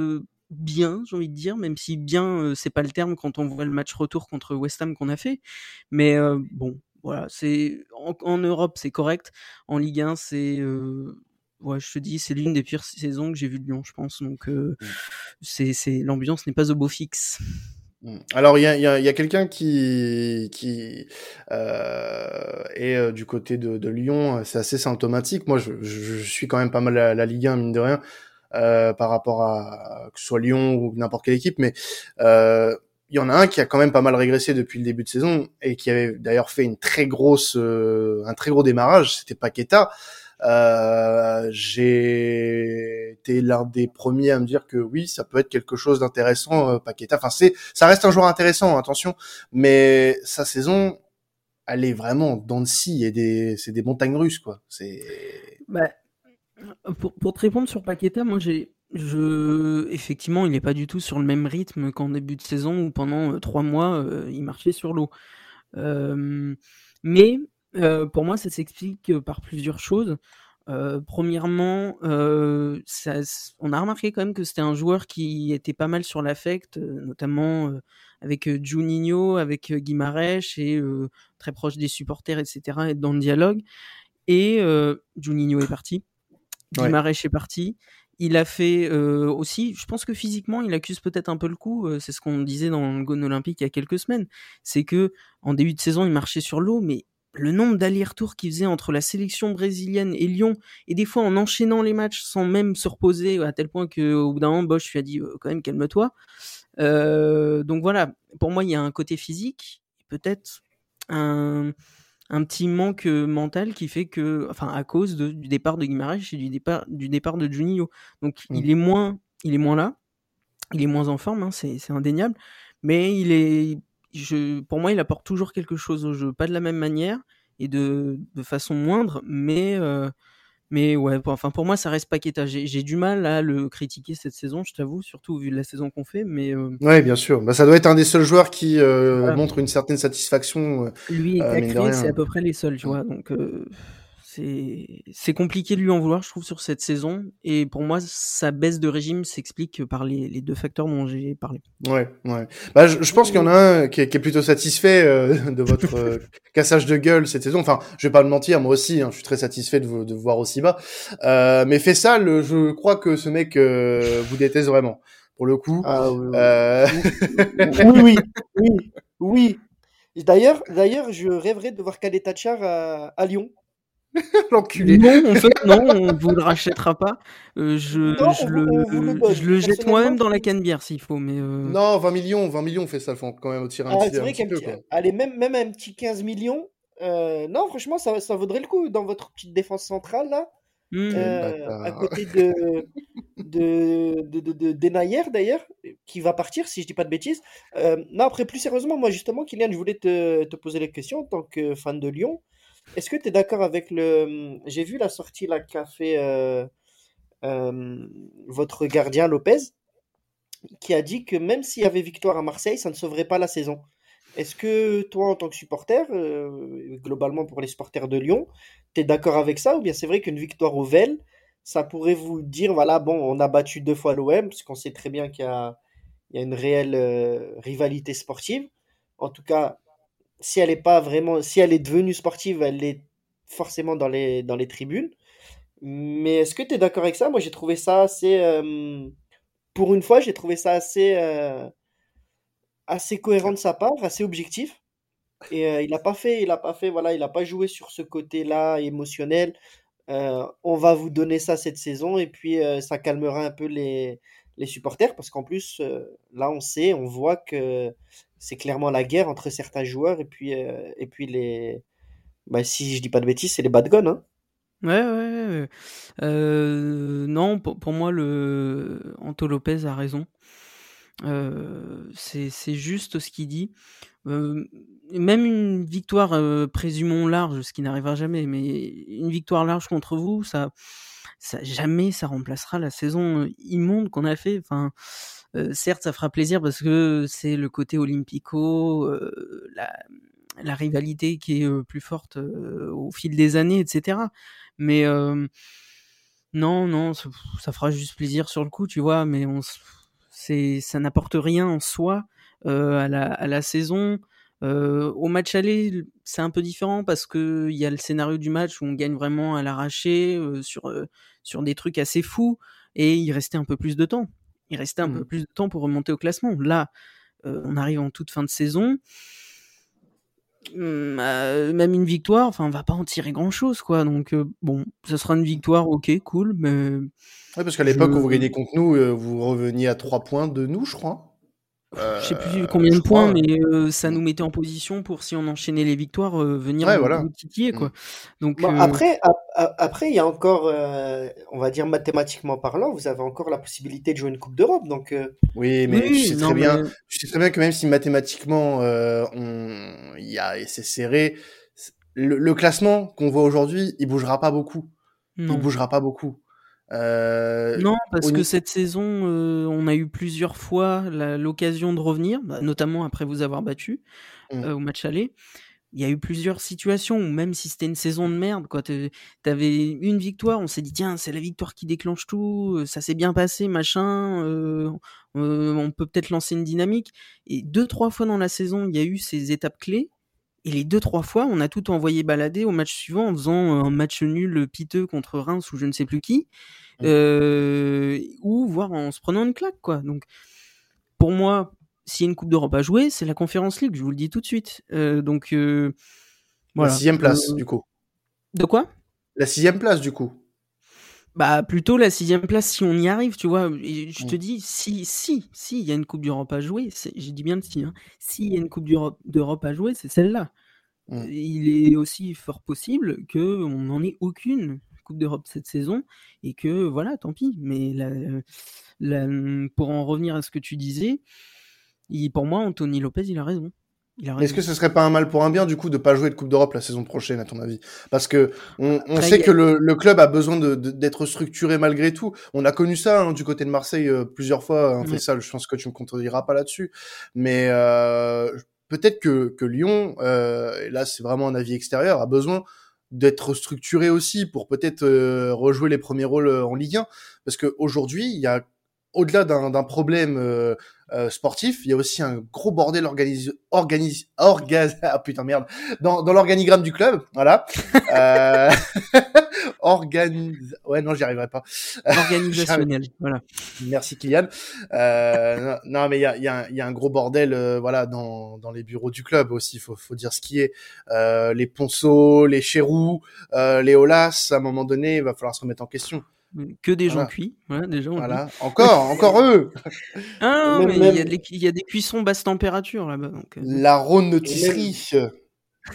bien, j'ai envie de dire, même si bien euh, c'est pas le terme quand on voit le match retour contre West Ham qu'on a fait. Mais euh, bon, voilà, c'est en, en Europe c'est correct. En Ligue 1, c'est euh, ouais, je te dis, c'est l'une des pires saisons que j'ai vues de Lyon, je pense. Donc euh,
Mm.
c'est c'est l'ambiance n'est pas au beau fixe.
Mm. Alors, il y a, il y a, il y a quelqu'un qui, qui euh, est euh, du côté de, de Lyon, c'est assez symptomatique. Moi, je, je, je suis quand même pas mal la, la Ligue 1, mine de rien, euh, par rapport à que ce soit Lyon ou n'importe quelle équipe, mais il y en a un qui a quand même pas mal régressé depuis le début de saison et qui avait d'ailleurs fait une très grosse, euh, un très gros démarrage. C'était Paqueta. Euh, j'ai été l'un des premiers à me dire que oui, ça peut être quelque chose d'intéressant, euh, Paqueta. Enfin, c'est, ça reste un joueur intéressant, hein, attention, mais sa saison, elle est vraiment dans le scie et des, c'est des montagnes russes, quoi. C'est,
Bah, pour, pour te répondre sur Paqueta, moi j'ai, je, effectivement, il n'est pas du tout sur le même rythme qu'en début de saison où pendant euh, trois mois euh, il marchait sur l'eau. Mais euh, pour moi, ça s'explique par plusieurs choses. Euh, premièrement, euh, ça, on a remarqué quand même que c'était un joueur qui était pas mal sur l'affect, euh, notamment avec Juninho, avec Guimarães et très proche des supporters, etc. et dans le dialogue. Et Juninho est parti,
Ouais.
Guimarães est parti. Il a fait euh, aussi, je pense que physiquement, il accuse peut-être un peu le coup. euh, c'est ce qu'on disait dans le Gone Olympique il y a quelques semaines. C'est que en début de saison, il marchait sur l'eau, mais le nombre d'allers-retours qu'il faisait entre la sélection brésilienne et Lyon, et des fois en enchaînant les matchs sans même se reposer, à tel point qu'au bout d'un moment, Bosch lui a dit euh, quand même calme-toi. Donc voilà, pour moi, il y a un côté physique, peut-être un, un petit manque euh, mental qui fait que, enfin, à cause de- du départ de Guimarães et du départ, du départ de Juninho. Donc
Mm.
il est moins, il est moins là, il est moins en forme, hein, c'est c'est indéniable, mais il est, je, pour moi, il apporte toujours quelque chose au jeu, pas de la même manière et de, de façon moindre, mais euh, mais ouais, pour- enfin pour moi ça reste Paqueta. J'ai j'ai du mal à le critiquer cette saison, je t'avoue, surtout vu la saison qu'on fait, mais euh,
Ouais, bien sûr. Bah, ça doit être un des seuls joueurs qui euh,
Voilà.
montre une certaine satisfaction. euh,
lui et
Euh,
c'est à peu près les seuls, tu vois. Donc euh, c'est compliqué de lui en vouloir, je trouve, sur cette saison. Et pour moi, sa baisse de régime s'explique par les, les deux facteurs dont j'ai parlé.
Ouais, ouais. Bah, je, je pense qu'il y en a un qui est, qui est plutôt satisfait euh, de votre euh, cassage de gueule cette saison. Enfin, je vais pas le mentir, moi aussi, hein, je suis très satisfait de vous, de vous voir aussi bas. Euh, mais Fessal, je crois que ce mec euh, vous déteste vraiment. Pour le coup.
Ah, oui, oui.
Euh...
oui, oui, oui, oui. Et D'ailleurs, d'ailleurs, je rêverais de voir Khaled Tachar à, à Lyon.
L'enculé.
Non, en fait, non, on vous le rachètera pas. Euh, je,
Non,
je
on
le,
le
je le jette moi-même dans la canne bière s'il faut, mais euh,
Non, 20 millions, 20 millions Fessal, faut quand même tirer un
Ah,
petit, un
vrai
petit peu.
petit,
Quoi.
allez, même, même un petit 15 millions. euh, non, franchement, ça, ça vaudrait le coup dans votre petite défense centrale là,
bâtard.
à côté de de de, de, de Denayer, d'ailleurs, qui va partir si je dis pas de bêtises. Euh, non, après plus sérieusement, moi justement, Kylian, je voulais te, te poser la question en tant que fan de Lyon. Est-ce que tu es d'accord avec le J'ai vu la sortie là qu'a fait euh, euh, votre gardien Lopez, qui a dit que même s'il y avait victoire à Marseille, ça ne sauverait pas la saison. Est-ce que toi, en tant que supporter, euh, globalement pour les supporters de Lyon, tu es d'accord avec ça? Ou bien c'est vrai qu'une victoire au Vel, ça pourrait vous dire, voilà, bon, on a battu deux fois l'OM, parce qu'on sait très bien qu'il y y a une réelle euh, rivalité sportive. En tout cas, si elle est pas vraiment, si elle est devenue sportive, elle est forcément dans les, dans les tribunes. Mais est-ce que tu es d'accord avec ça? Moi, j'ai trouvé ça assez. euh, pour une fois, j'ai trouvé ça assez, euh, assez cohérent de sa part, assez objectif. Et euh, il n'a pas fait, il a pas fait, voilà, il n'a pas joué sur ce côté-là émotionnel. On va vous donner ça cette saison et puis ça calmera un peu les, les supporters parce qu'en plus, euh, là, on sait, on voit que c'est clairement la guerre entre certains joueurs et puis, euh, et puis les. Bah, si je dis pas de bêtises, c'est les bad guns. Hein.
Ouais, ouais. Euh, non, pour, pour moi, le Anto Lopez a raison. Euh, c'est juste ce qu'il dit. Même une victoire, présumons large, ce qui n'arrivera jamais, mais une victoire large contre vous, ça, ça jamais ça remplacera la saison immonde qu'on a fait. Enfin, euh, certes, ça fera plaisir parce que c'est le côté olympico, euh, la, la rivalité qui est plus forte au fil des années, etc. Mais non, non, ça, fera juste plaisir sur le coup, tu vois, mais on, ça n'apporte rien en soi à, à la saison. Euh, au match aller, c'est un peu différent parce que il y a le scénario du match où on gagne vraiment à l'arraché euh, sur euh, sur des trucs assez fous et il restait un peu plus de temps. Il restait un peu plus de temps pour remonter au classement. Là, on arrive en toute fin de saison. Hum, euh, même une victoire, enfin, on va pas en tirer grand chose, quoi. Donc, bon, ce sera une victoire, ok, cool, mais
Ouais, parce qu'à l'époque
Je-
où vous gagnez contre nous, vous reveniez à 3 points de nous, je crois.
Je sais plus
Euh,
combien de
je crois,
points, mais euh, ça nous mettait en position pour, si on enchaînait les victoires, euh, venir
Ouais,
nous,
voilà.
nous titiller, quoi. Donc,
Bon,
euh,
après, ap- ap- après, il y a encore, euh, on va dire mathématiquement parlant, vous avez encore la possibilité de jouer une Coupe d'Europe. Donc, euh,
Oui, mais
oui,
tu sais
non,
très bien,
mais-
tu sais très bien que même si mathématiquement euh, on, il y a, et c'est serré, le classement qu'on voit aujourd'hui, il bougera pas beaucoup.
non.
Il bougera pas beaucoup. Euh,
Non, parce que cette saison, euh, on a eu plusieurs fois l'occasion de revenir, bah, notamment après vous avoir battu
Mm.
euh, au match aller. Il y a eu plusieurs situations où même si c'était une saison de merde, quoi, t'avais une victoire, on s'est dit tiens c'est la victoire qui déclenche tout, ça s'est bien passé, machin, on peut peut-être lancer une dynamique. Et deux trois fois dans la saison, il y a eu ces étapes clés Et les deux, trois fois, on a tout envoyé balader au match suivant en faisant un match nul piteux contre Reims ou je ne sais plus qui.
Mm.
Euh, ou voire en se prenant une claque, quoi. Donc, pour moi, s'il y a une Coupe d'Europe à jouer, c'est la Conférence League, je vous le dis tout de suite. Euh, donc, euh, voilà.
La sixième place,
Euh,
du coup.
De quoi?
La sixième place, du coup.
Bah plutôt la sixième place si on y arrive, tu vois. Et je te
Mm.
dis si si si il y a une Coupe d'Europe à jouer, c'est- j'ai dit bien le si. Hein. S'il y a une Coupe d'Europe d'Europe à jouer, c'est celle-là.
Mm.
Il est aussi fort possible que on n'en ait aucune Coupe d'Europe cette saison et que voilà, tant pis. Mais la- la- pour en revenir à ce que tu disais, il- pour moi, Anthony Lopez, il a raison.
Est-ce que ce serait pas un mal pour un bien, du coup, de pas jouer de Coupe d'Europe la saison prochaine, à ton avis? Parce que on, on
Après,
sait
a-
que le, le club a besoin de- de- d'être structuré malgré tout. On a connu ça hein, du côté de Marseille euh, plusieurs fois. Hein,
Ouais.
fait ça, je pense que tu me contrediras pas là-dessus. Mais euh, peut-être que, que Lyon, euh, et là c'est vraiment un avis extérieur, a besoin d'être structuré aussi pour peut-être euh, rejouer les premiers rôles euh, en Ligue 1. Parce qu'aujourd'hui, il y a au-delà d'un d'un problème euh, euh, sportif, il y a aussi un gros bordel organisé, organise, orga, ah putain merde, dans, dans l'organigramme du club, voilà. euh, organise, ouais non j'y arriverai pas.
Organisationnel, voilà.
Merci Kylian. Euh, non, non, mais il y a, y, a, y a un gros bordel, euh, voilà, dans, dans les bureaux du club aussi. Faut, faut dire ce qui est. Euh, les Ponceau, les Chérou, euh, les Olas. À un moment donné, il va falloir se remettre en question.
Que des gens
Voilà.
cuits, voilà.
Voilà. Encore, encore eux.
Ah,
Même-
mais il y, a
même-
des, il y a des cuissons basse température là-bas. Donc, euh,
La Rhône Notisserie.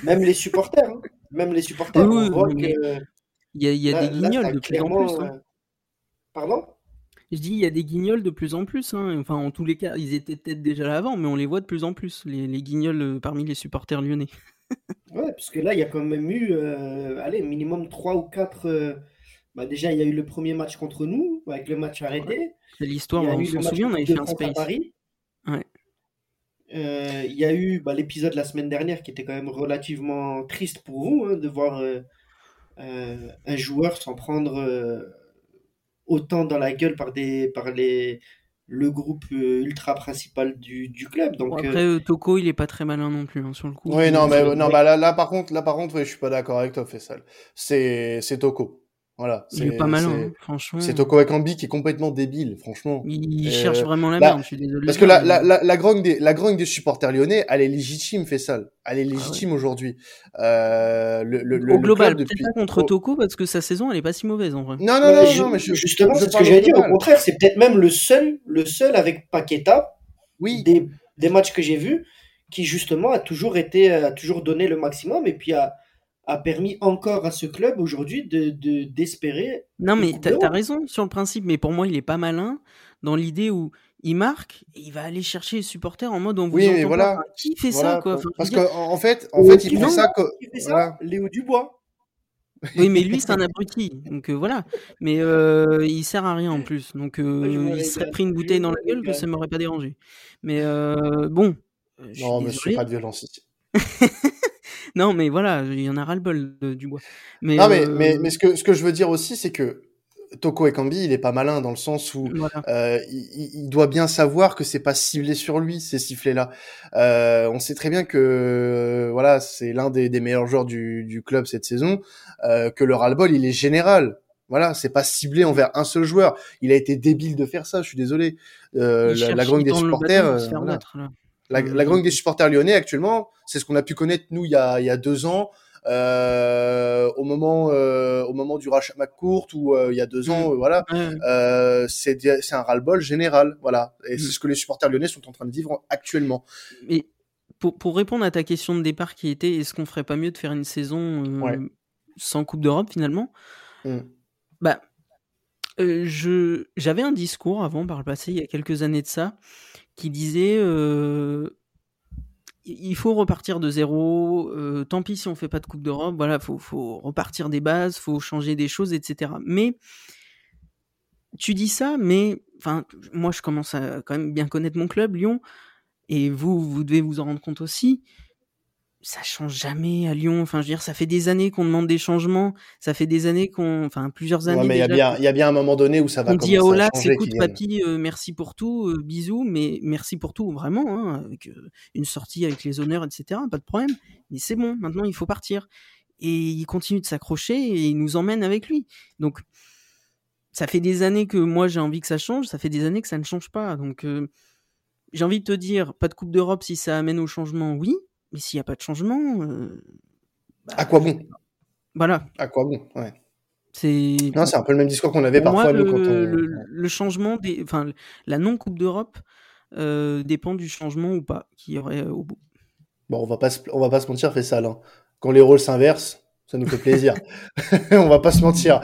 Même les supporters, hein. même les supporters.
Oui, oui,
on voit
oui, mais
que
il y a, il y a
là-
des guignols de plus en plus. hein.
euh, Pardon?
Je dis, il y a des guignols de plus en plus. hein. Enfin, en tous les cas, ils étaient peut-être déjà là avant, mais on les voit de plus en plus, les, les guignols euh, parmi les supporters lyonnais.
Ouais, parce que là, il y a quand même eu, euh, allez, minimum 3 ou 4. Bah déjà, il y a eu le premier match contre nous, avec le match arrêté.
C'est l'histoire, on s'en souvient, on avait fait un space.
Paris.
Ouais.
Euh, il y a eu bah, l'épisode la semaine dernière qui était quand même relativement triste pour vous, hein, de voir euh, euh, un joueur s'en prendre euh, autant dans la gueule par, des, par les, le groupe ultra principal du, du club. Donc,
après, euh, Toko, il est pas très malin non plus, hein, sur le coup.
Oui, non, mais non, bah là, là, par contre, là, par contre, ouais, je suis pas d'accord avec toi, Fessal. C'est, c'est Toko. Voilà.
il est
c'est-
pas malin,
c'est-
hein, franchement.
C'est Toko Ekambi qui est complètement débile, franchement.
Il
Euh,
cherche vraiment la
bah,
merde, je suis désolé.
Parce que la, la,
mais-
la, la grogne des, la grogne des supporters lyonnais, elle est légitime, Fessal. Elle est légitime aujourd'hui. Euh, le, le, le-
Au
le
global, peut-être
depuis...
pas contre. Toko, parce que sa saison, elle est pas si mauvaise en vrai.
Non, non,
mais
non,
ju-
non, mais je,
justement,
je
c'est ce que j'allais dire. Au contraire, c'est peut-être même le seul, le seul avec Paqueta
Oui,
des, des matchs que j'ai vus qui justement a toujours été, a toujours donné le maximum et puis a, a permis encore à ce club aujourd'hui de, de- d'espérer.
Non, mais t'as
d'Europe.
raison sur le principe, mais pour moi, il est pas malin dans l'idée où il marque et il va aller chercher les supporters en mode on vous
Oui, mais
entend
voilà.
pas. Qui fait
voilà,
ça, quoi? Enfin,
parce qu'en en fait, en fait, il fait
fait
ça, co-
Qui fait ça?
voilà.
Léo Dubois.
Oui, mais lui, c'est un abruti. Donc euh, voilà. Mais euh, il sert à rien en plus. Donc euh, il serait pris une bouteille dans la gueule que ça m'aurait pas dérangé. Mais bon. euh, je suis
Non, pas de violence ici.
Non, mais voilà, il y en a ras-le-bol du bois. Mais,
Non, mais,
euh,
mais, mais ce que, ce que je veux dire aussi, c'est que Toko Ekambi, il est pas malin dans le sens où
voilà.
euh, il, doit bien savoir que c'est pas ciblé sur lui ces sifflets-là. Euh, on sait très bien que euh, voilà, c'est l'un des, des meilleurs joueurs du, du club cette saison, euh, que le ras-le-bol il est général. Voilà, c'est pas ciblé envers un seul joueur. Il a été débile de faire ça. Je suis désolé. Euh, la, la
il
des supporters,
bâton
voilà. La,
Euh,
la grogne des supporters lyonnais actuellement, c'est ce qu'on a pu connaître nous il y a, il y a deux ans, euh, au moment euh, au moment du rachat McCourt ou euh, il y a deux ans, euh, voilà. Euh, c'est c'est un ras-le-bol général, voilà. Et
Mm.
c'est ce que les supporters lyonnais sont en train de vivre actuellement.
Mais pour, pour répondre à ta question de départ qui était est-ce qu'on ferait pas mieux de faire une saison
Ouais.
sans Coupe d'Europe finalement?
Mm.
Bah, je j'avais un discours avant par le passé, il y a quelques années de ça, qui disait euh, il faut repartir de zéro. euh, tant pis si on fait pas de Coupe d'Europe. Voilà, faut faut repartir des bases, faut changer des choses, etc. Mais tu dis ça, mais enfin, moi je commence à quand même bien connaître mon club, Lyon, et vous, vous devez vous en rendre compte aussi. Ça change jamais à Lyon. Enfin, je veux dire, ça fait des années qu'on demande des changements. Ça fait des années qu'on, enfin, plusieurs années.
Ouais, mais il y a bien, il y a bien un moment donné où ça va
on dit à
commencer à
Ola, écoute papy, euh, merci pour tout, euh, bisous, mais merci pour tout, vraiment, hein, avec euh, une sortie avec les honneurs, etc. Pas de problème. Mais c'est bon, maintenant il faut partir. Et il continue de s'accrocher et il nous emmène avec lui. Donc, ça fait des années que moi j'ai envie que ça change, ça fait des années que ça ne change pas. Donc, j'ai envie de te dire, pas de Coupe d'Europe si ça amène au changement, oui, mais s'il n'y a pas de changement, euh, bah,
À quoi bon?
Voilà,
À quoi bon Ouais.
c'est
Non, c'est un peu le même discours qu'on avait
pour
parfois
moi,
nous
le,
quand on.
le- le changement des, enfin, la non Coupe d'Europe euh, dépend du changement ou pas qu'il y aurait euh, au bout.
Bon, on va pas se, on va pas se mentir, fait ça là. Quand les rôles s'inversent, ça nous fait plaisir. on va pas se mentir.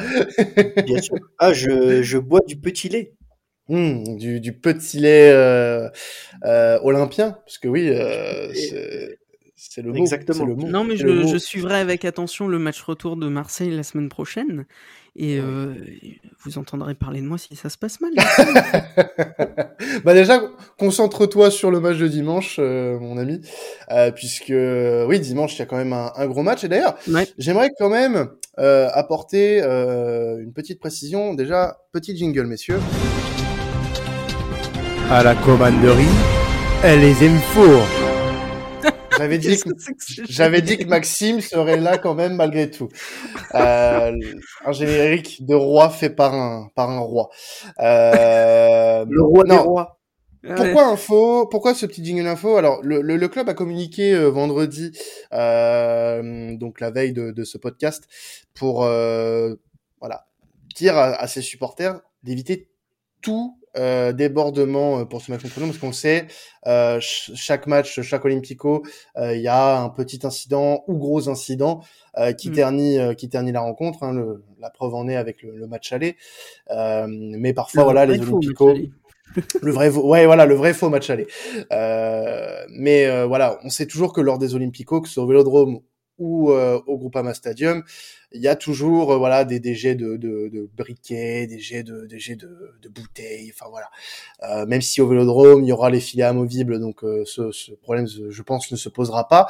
Bien sûr. Ah, je, je bois du petit lait.
Hmm, du, du petit lait euh, euh, olympien, parce que oui, euh, c'est le mot.
Exactement.
le mot,
Non, mais je,
le mot.
je suivrai avec attention le match retour de Marseille la semaine prochaine. Et euh, vous entendrez parler de moi si ça se passe mal.
bah déjà, concentre-toi sur le match de dimanche, euh, mon ami, euh, puisque oui, dimanche il y a quand même un, un gros match. Et d'ailleurs,
Ouais.
j'aimerais quand même euh, apporter euh, une petite précision. Déjà, petit jingle, messieurs.
À la commanderie, elle les aime fort.
J'avais dit que J'avais dit Maxime serait là quand même malgré tout. Euh, un générique de roi fait par un par un roi. Euh,
Le roi des
non.
rois.
Ah.
Pourquoi info Pourquoi ce petit jingle info? Alors le, le, le club a communiqué euh, vendredi, euh, donc la veille de, de ce podcast, pour euh, voilà dire à, à ses supporters d'éviter tout euh, débordement euh, pour ce match contre nous, parce qu'on sait, euh, ch- chaque match, chaque Olympico, euh, il y a un petit incident ou gros incident euh, qui
Mm.
ternit euh, qui ternit la rencontre. hein, le- la preuve en est avec le, le match aller. Euh, mais parfois,
Le
voilà, les Olympico le vrai ouais voilà le vrai faux match aller euh, mais euh, voilà on sait toujours que lors des Olympicos que ce soit au Vélodrome ou euh, au Groupama Stadium il y a toujours euh, voilà des, des jets de, de, de briquets des jets de des jets de, de bouteilles enfin voilà euh, même si au Vélodrome il y aura les filets amovibles donc euh, ce, ce problème je pense ne se posera pas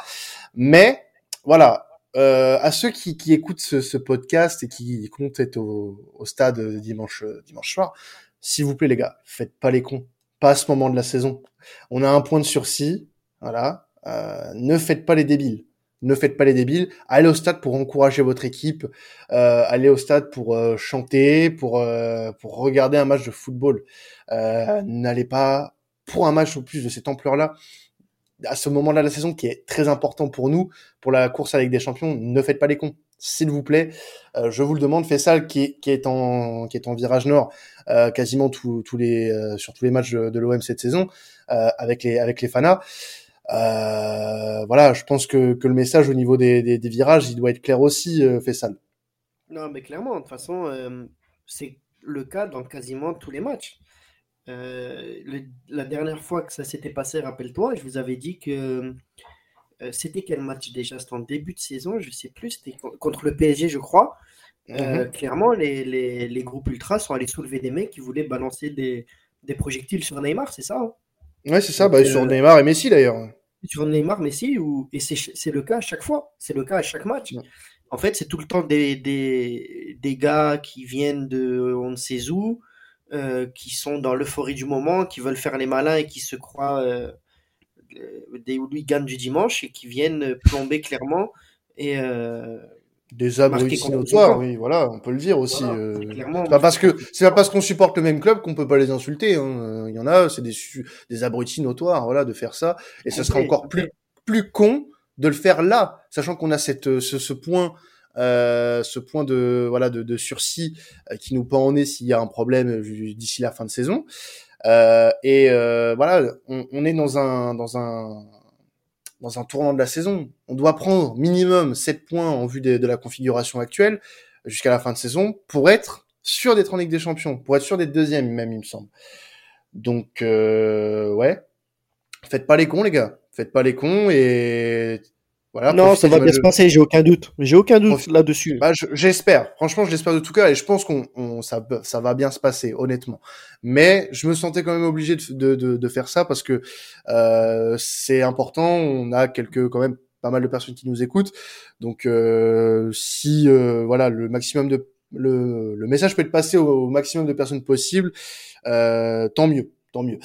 mais voilà euh, à ceux qui, qui écoutent ce, ce podcast et qui comptent être au, au stade dimanche dimanche soir s'il vous plaît les gars, faites pas les cons. Pas à ce moment de la saison. On a un point de sursis, voilà. Ne faites pas les débiles. Ne faites pas les débiles. Allez au stade pour encourager votre équipe. Euh, allez au stade pour euh, chanter, pour euh, pour regarder un match de football. Euh, N'allez pas pour un match au plus de cette ampleur-là. À ce moment-là de la saison qui est très important pour nous, pour la course avec des champions, ne faites pas les cons. S'il vous plaît, euh, je vous le demande. Fessal qui est, qui est en qui est en virage nord euh, quasiment tous tous les euh, sur tous les matchs de, de l'OM cette saison euh, avec les avec les Fana. Euh, voilà, je pense que, que le message au niveau des, des, des virages, il doit être clair aussi, euh, Fessal.
Non, mais clairement, de toute façon, euh, c'est le cas dans quasiment tous les matchs. Euh, le- la dernière fois que ça s'était passé, rappelle-toi, je vous avais dit que c'était quel match déjà? C'était en début de saison, je sais plus, c'était co- contre le PSG, je crois.
Mhm.
clairement, les, les, les groupes ultras sont allés soulever des mecs qui voulaient balancer des, des projectiles sur Neymar, c'est ça? hein?
Ouais, c'est ça, bah, sur Neymar et Messi d'ailleurs.
Sur Neymar, Messi, ou... et c'est le cas à chaque fois, c'est le cas à chaque match.
Ouais.
En fait, c'est tout le temps des, des, des gars qui viennent de on ne sait où, euh, qui sont dans l'euphorie du moment, qui veulent faire les malins et qui se croient euh, euh, des hooligans du dimanche et qui viennent plomber clairement. Et euh,
Des abrutis notoires, oui, voilà, on peut le dire aussi.
voilà,
euh. pas parce que c'est pas parce qu'on supporte le même club qu'on peut pas les insulter. Hein. Il y en a, c'est des des abrutis notoires, voilà, de faire ça. Et ça serait encore plus plus con de le faire là, sachant qu'on a cette euh, ce, ce point euh, ce point de voilà de, de sursis euh, qui nous pend en nez s'il y a un problème euh, d'ici la fin de saison. Euh, et euh, voilà, on, on est dans un dans un dans un tournant de la saison. On doit prendre minimum 7 points en vue de, la configuration actuelle jusqu'à la fin de saison pour être sûr d'être en Ligue des Champions, pour être sûr d'être deuxième même, il me semble. Donc, euh, ouais, faites pas les cons, les gars. Faites pas les cons et voilà.
non, ça va bien se passer, j'ai aucun doute. J'ai aucun doute là-dessus.
Bah, je- j'espère. Franchement, je l'espère de tout cœur et je pense qu'on on, ça, ça va bien se passer, honnêtement. Mais je me sentais quand même obligé de, de, de, de faire ça parce que euh, c'est important. On a quelques quand même pas mal de personnes qui nous écoutent. Donc, euh, si euh, voilà, le maximum de le, le message peut être passé au, au maximum de personnes possible, euh, tant mieux, tant mieux.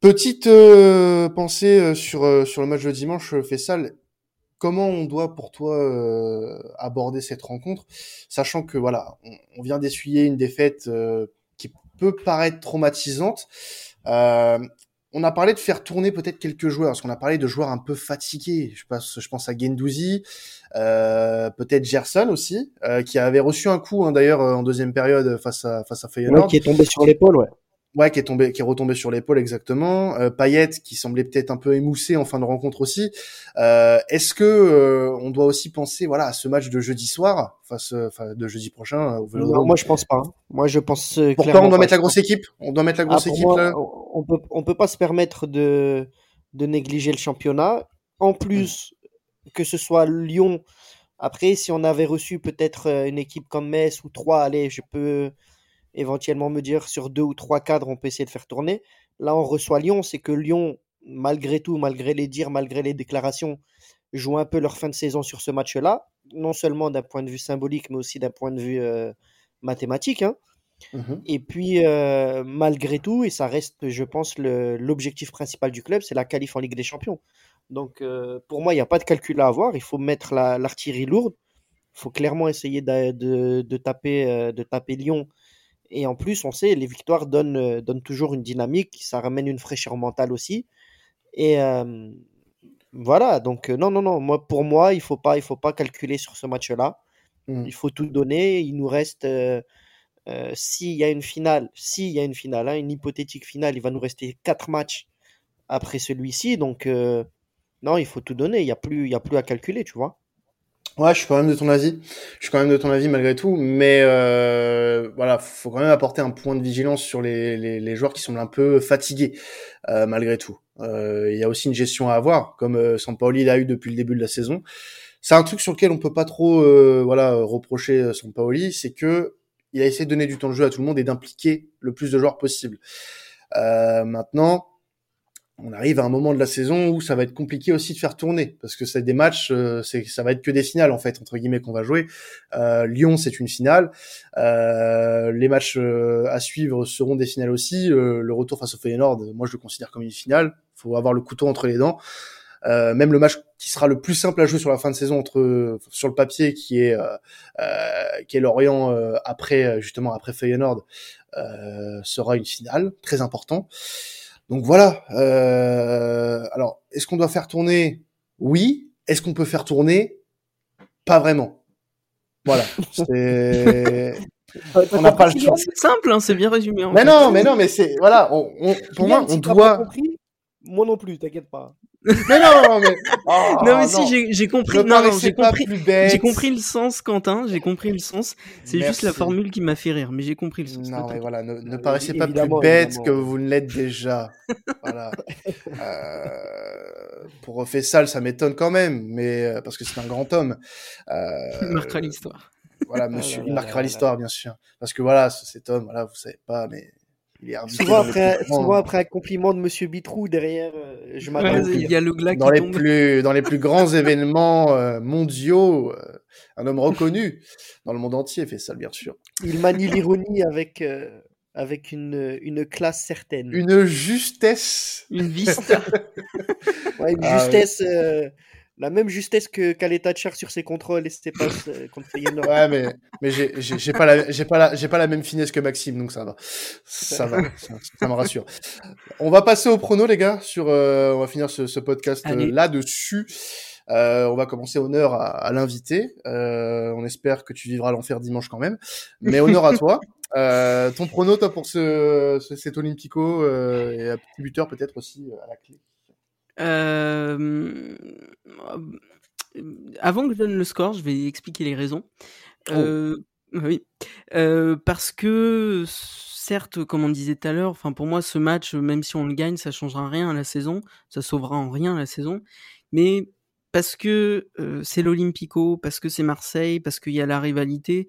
Petite euh, pensée euh, sur sur le match de dimanche, Fessal. Comment on doit pour toi euh, aborder cette rencontre, sachant que voilà, on, vient d'essuyer une défaite euh, qui peut paraître traumatisante. Euh, on a parlé de faire tourner peut-être quelques joueurs, parce qu'on a parlé de joueurs un peu fatigués. Je pense, à Gendouzi, peut-être Gerson aussi, qui avait reçu un coup hein, d'ailleurs en deuxième période face à face à Feyenoord.
Qui est tombé sur l'épaule, ouais.
Ouais, qui est tombé, qui est retombé sur l'épaule exactement. Euh, Payet, qui semblait peut-être un peu émoussé en fin de rencontre aussi. Euh, Est-ce que euh, on doit aussi penser, voilà, à ce match de jeudi soir, face, enfin, de jeudi prochain euh, au
Non, moi, je pense pas. hein. Moi, je pense. euh,
Pourquoi on doit
pas.
mettre la grosse équipe? On doit mettre la
Ah,
grosse équipe
moi,
là?
on peut, on peut pas se permettre de, de négliger le championnat. En plus, que ce soit Lyon. Après, si on avait reçu peut-être euh, une équipe comme Metz ou trois, allez, je peux éventuellement me dire sur deux ou trois cadres, on peut essayer de faire tourner. Là, on reçoit Lyon, c'est que Lyon, malgré tout, malgré les dires, malgré les déclarations, joue un peu leur fin de saison sur ce match-là, non seulement d'un point de vue symbolique, mais aussi d'un point de vue euh, mathématique. hein.
Mhm.
Et puis, euh, malgré tout, et ça reste, je pense, l'objectif principal du club, c'est la qualif en Ligue des Champions. Donc, euh, pour moi, il n'y a pas de calcul à avoir. Il faut mettre la- l'artillerie lourde. Il faut clairement essayer de, de- de taper, de taper Lyon. Et en plus, on sait, les victoires donnent, euh, donnent toujours une dynamique. Ça ramène une fraîcheur mentale aussi. Et euh, voilà. Donc, euh, non, non, non. Moi, pour moi, il ne faut, pas- il faut pas calculer sur ce match-là.
Mhm.
Il faut tout donner. Il nous reste. euh, euh, s'il y a une finale, s'il y a une finale, hein, une hypothétique finale, il va nous rester quatre matchs après celui-ci. Donc, non, il faut tout donner. Il n'y a, plus- il y a plus à calculer, tu vois.
Ouais, je suis quand même de ton avis. Je suis quand même de ton avis malgré tout, mais euh, voilà, faut quand même apporter un point de vigilance sur les, les, les joueurs qui semblent un peu fatigués euh, malgré tout. Euh, Il y a aussi une gestion à avoir, comme euh, l'a eu depuis le début de la saison. C'est un truc sur lequel on peut pas trop euh, voilà reprocher euh, Sampaoli, c'est que il a essayé de donner du temps de jeu à tout le monde et d'impliquer le plus de joueurs possible. Maintenant, on arrive à un moment de la saison où ça va être compliqué aussi de faire tourner parce que c'est des matchs, euh, c'est ça va être que des finales en fait entre guillemets qu'on va jouer. Euh, Lyon c'est une finale, Euh, les matchs euh, à suivre seront des finales aussi. Euh, le retour face au Feyenoord, moi je le considère comme une finale. Faut avoir le couteau entre les dents. Euh, même le match qui sera le plus simple à jouer sur la fin de saison entre sur le papier qui est qui est Lorient après justement après Feyenoord sera une finale très important. Donc voilà. Euh, alors, est-ce qu'on doit faire tourner? Oui. Est-ce qu'on peut faire tourner? Pas vraiment. Voilà. C'est. On n'a pas le choix.
C'est simple, hein, c'est bien résumé. en
Mais
fait.
non, mais non, mais c'est voilà. On, on- pour moi, on doit.
compris, moi non plus, t'inquiète pas.
Mais non, mais. Oh,
non mais si j'ai compris,
Ne
non, non,
paraissez
j'ai
pas
compris,
plus bête.
j'ai compris le sens, Quentin, j'ai compris le sens. C'est juste la formule qui m'a fait rire, mais j'ai compris le sens.
Non,
ne
mais voilà, ne, ne
Euh,
paraissez pas plus bête
évidemment.
que vous ne l'êtes déjà. voilà. Euh, pour Fessal, ça m'étonne quand même, mais euh, parce que c'est un grand homme. Euh,
Il marquera l'histoire.
Voilà, monsieur,
là
il marquera l'histoire, bien sûr. Parce que voilà, ce- cet homme, voilà, vous savez pas, mais il est invité
Souvent
les
après, souvent un compliment de Monsieur Bitrou derrière, euh, je m'attends
Ouais, il y a le glas
dans
qui
les
tombe.
plus dans les plus grands événements euh, mondiaux, euh, un homme reconnu dans le monde entier fait ça, bien sûr.
Il manie l'ironie avec, euh, avec une, une classe certaine.
Une justesse.
Une vista.
Ouais, une
Ah,
justesse, euh, la même justesse que Khaled Thatcher sur ses contrôles et ses passes euh, contre Feyenoord.
Ouais, mais mais j'ai j'ai j'ai pas la j'ai pas la j'ai pas la même finesse que Maxime, donc ça va, ça va, ça, ça me rassure. On va passer au prono, les gars. Sur euh, on va finir ce, ce podcast
Allez.
là dessus. Euh, on va commencer honneur à, à l'invité. Euh, on espère que tu vivras l'enfer dimanche quand même, mais honneur à toi. Euh, ton prono, toi, pour ce, ce- cet Olympico euh, et un petit buteur peut-être aussi euh, à la clé.
Euh, Avant que je donne le score, je vais expliquer les raisons. Euh, oui, Euh, parce que certes, comme on disait tout à l'heure, enfin pour moi ce match, même si on le gagne, ça changera rien à la saison, ça sauvera en rien la saison, mais parce que euh, c'est l'Olympico, parce que c'est Marseille, parce qu'il y a la rivalité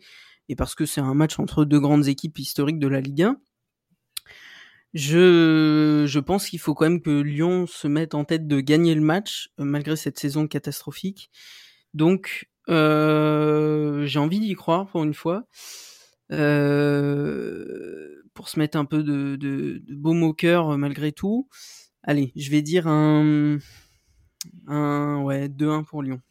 et parce que c'est un match entre deux grandes équipes historiques de la Ligue 1. Je, je pense qu'il faut quand même que Lyon se mette en tête de gagner le match, euh, malgré cette saison catastrophique. Donc, euh, j'ai envie d'y croire pour une fois. Euh, pour se mettre un peu de, de, de baume au cœur malgré tout. Allez, je vais dire un, un ouais, 2-1 pour Lyon.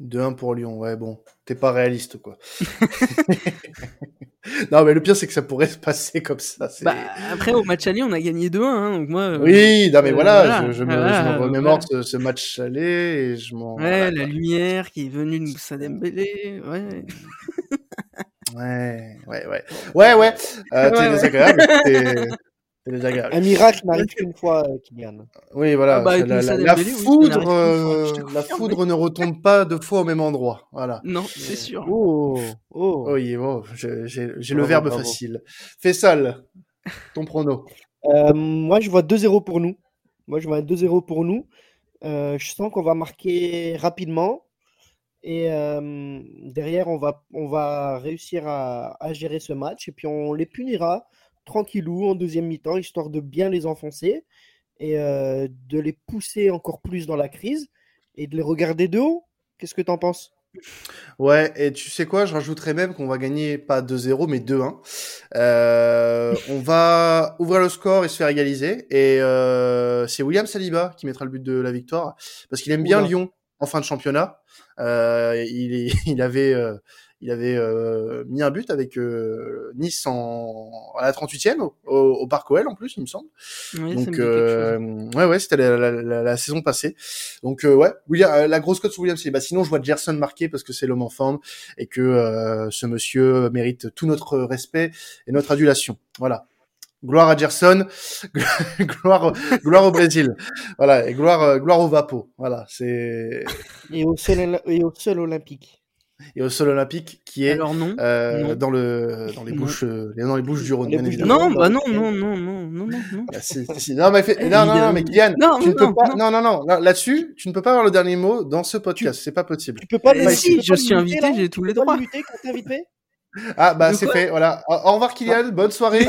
2-1 pour Lyon, ouais, bon, t'es pas réaliste, quoi. non, mais le pire, c'est que ça pourrait se passer comme ça.
Bah, après, au match aller, on a gagné 2-1, hein, donc moi. euh,
oui, non, mais
euh,
voilà,
voilà,
je, je me,
voilà,
je me remémore
voilà.
ce, ce match aller et je m'en.
Ouais, la lumière qui est venue de Moussa Dembélé, ouais.
Ouais, ouais, ouais. Ouais, ouais, euh, t'es
ouais.
désagréable. Désagréable.
Un miracle n'arrive qu'une fois, euh, Kylian.
Oui, voilà.
Ah bah,
la, la- la
Dembélé, oui,
foudre,
n'arrive
euh, la foudre ne retombe pas deux fois au même endroit. Voilà.
Non, c'est sûr.
Oh, oh.
Oui, bon, je- j'ai le
Bravo,
verbe
bravo.
facile. Fessal, ton prono.
Euh, moi, je vois 2-0 pour nous. Moi, je vois un 2-0 pour nous. Euh, je sens qu'on va marquer rapidement. Et euh, derrière, on va, on va réussir à, à gérer ce match. Et puis, on les punira tranquillou en deuxième mi-temps, histoire de bien les enfoncer et euh, de les pousser encore plus dans la crise et de les regarder de haut. Qu'est-ce que tu en penses?
Ouais, et tu sais quoi, je rajouterais même qu'on va gagner pas 2-0, mais 2-1. Euh, on va ouvrir le score et se faire égaliser. Et euh, c'est William Saliba qui mettra le but de la victoire, parce qu'il aime bien
Oula.
Lyon en fin de championnat. Euh, il, avait, il avait euh, mis un but avec euh, Nice en, à la 38e, au, au, au Parc OL en plus, il me semble.
Me
Donc
dit quelque
euh,
chose.
ouais ouais c'était la, la, la, la saison passée. Donc euh, ouais William, euh, la grosse cote sur William Saliba. Sinon je vois Gerson marquer parce que c'est l'homme en forme et que euh, ce monsieur mérite tout notre respect et notre adulation. Voilà. Gloire à Gerson, gloire gloire au Brésil. Voilà et gloire gloire au Vapo. Voilà c'est
Et au seul, et au seul olympique.
Et au sol olympique qui est
Alors non.
euh,
non.
dans le dans les
Non.
bouches euh, dans les bouches du Rhône bien évidemment.
Non, bah non, non, non, non, non, non, non.
Ah, si, si, si. Non, mais, fait- non, non, non, mais Kylian,
Non,
tu ne peux
non,
pas,
non.
non, non, non, là- là-dessus, tu ne peux pas avoir le dernier mot dans ce podcast, c'est pas possible.
Tu peux pas
Eh
tu
si,
peux
je suis invité, j'ai tous les
Tu peux
droits.
quand t'es invité
Ah, bah, c'est fait, voilà. Au, revoir, Kylian, bonne soirée.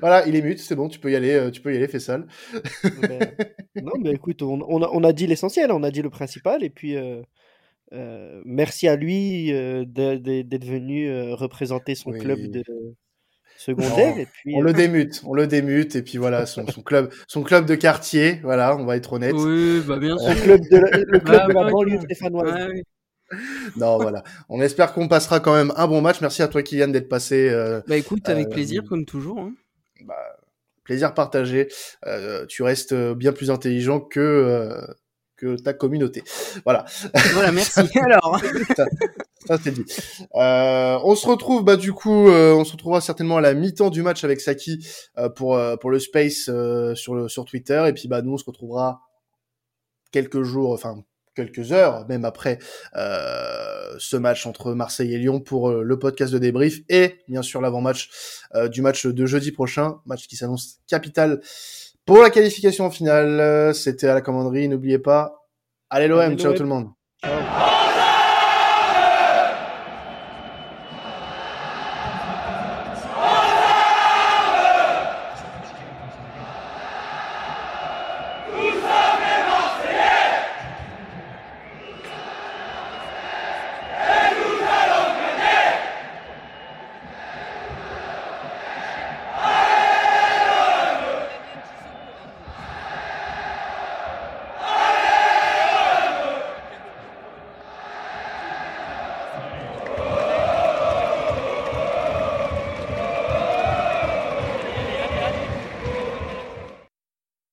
Voilà, il est mute, c'est bon, tu peux y aller, euh, tu peux y aller, fais sale.
Ben, non, mais écoute, on, on a, on a dit l'essentiel, on a dit le principal, et puis euh, euh, merci à lui euh, d'être venu euh, représenter son
Oui.
club de secondaire.
Non,
et puis,
On
euh,
le démute, on le démute, et puis voilà, son, son club, son club de quartier, voilà, on va être honnête.
Oui, bah bien sûr.
son club de la, le club
Ah,
de la
ouais,
banlieue stéphanoise.
Non, voilà. On espère qu'on passera quand même un bon match. Merci à toi, Kylian, d'être passé. euh,
Bah écoute, avec
Euh,
plaisir, comme toujours. hein.
bah, plaisir partagé. Euh, tu restes bien plus intelligent que euh, que ta communauté. Voilà,
Voilà, merci. Alors,
ça c'est dit. Euh, on se retrouve bah du coup, euh, on se retrouvera certainement à la mi-temps du match avec Saki euh, pour euh, pour le space euh, sur le sur Twitter et puis bah nous on se retrouvera quelques jours, enfin quelques heures même après euh, ce match entre Marseille et Lyon pour euh, le podcast de débrief et bien sûr l'avant-match euh, du match de jeudi prochain, match qui s'annonce capital pour la qualification finale, euh, c'était à la commanderie. N'oubliez pas, allez l'OM, ciao tout le monde.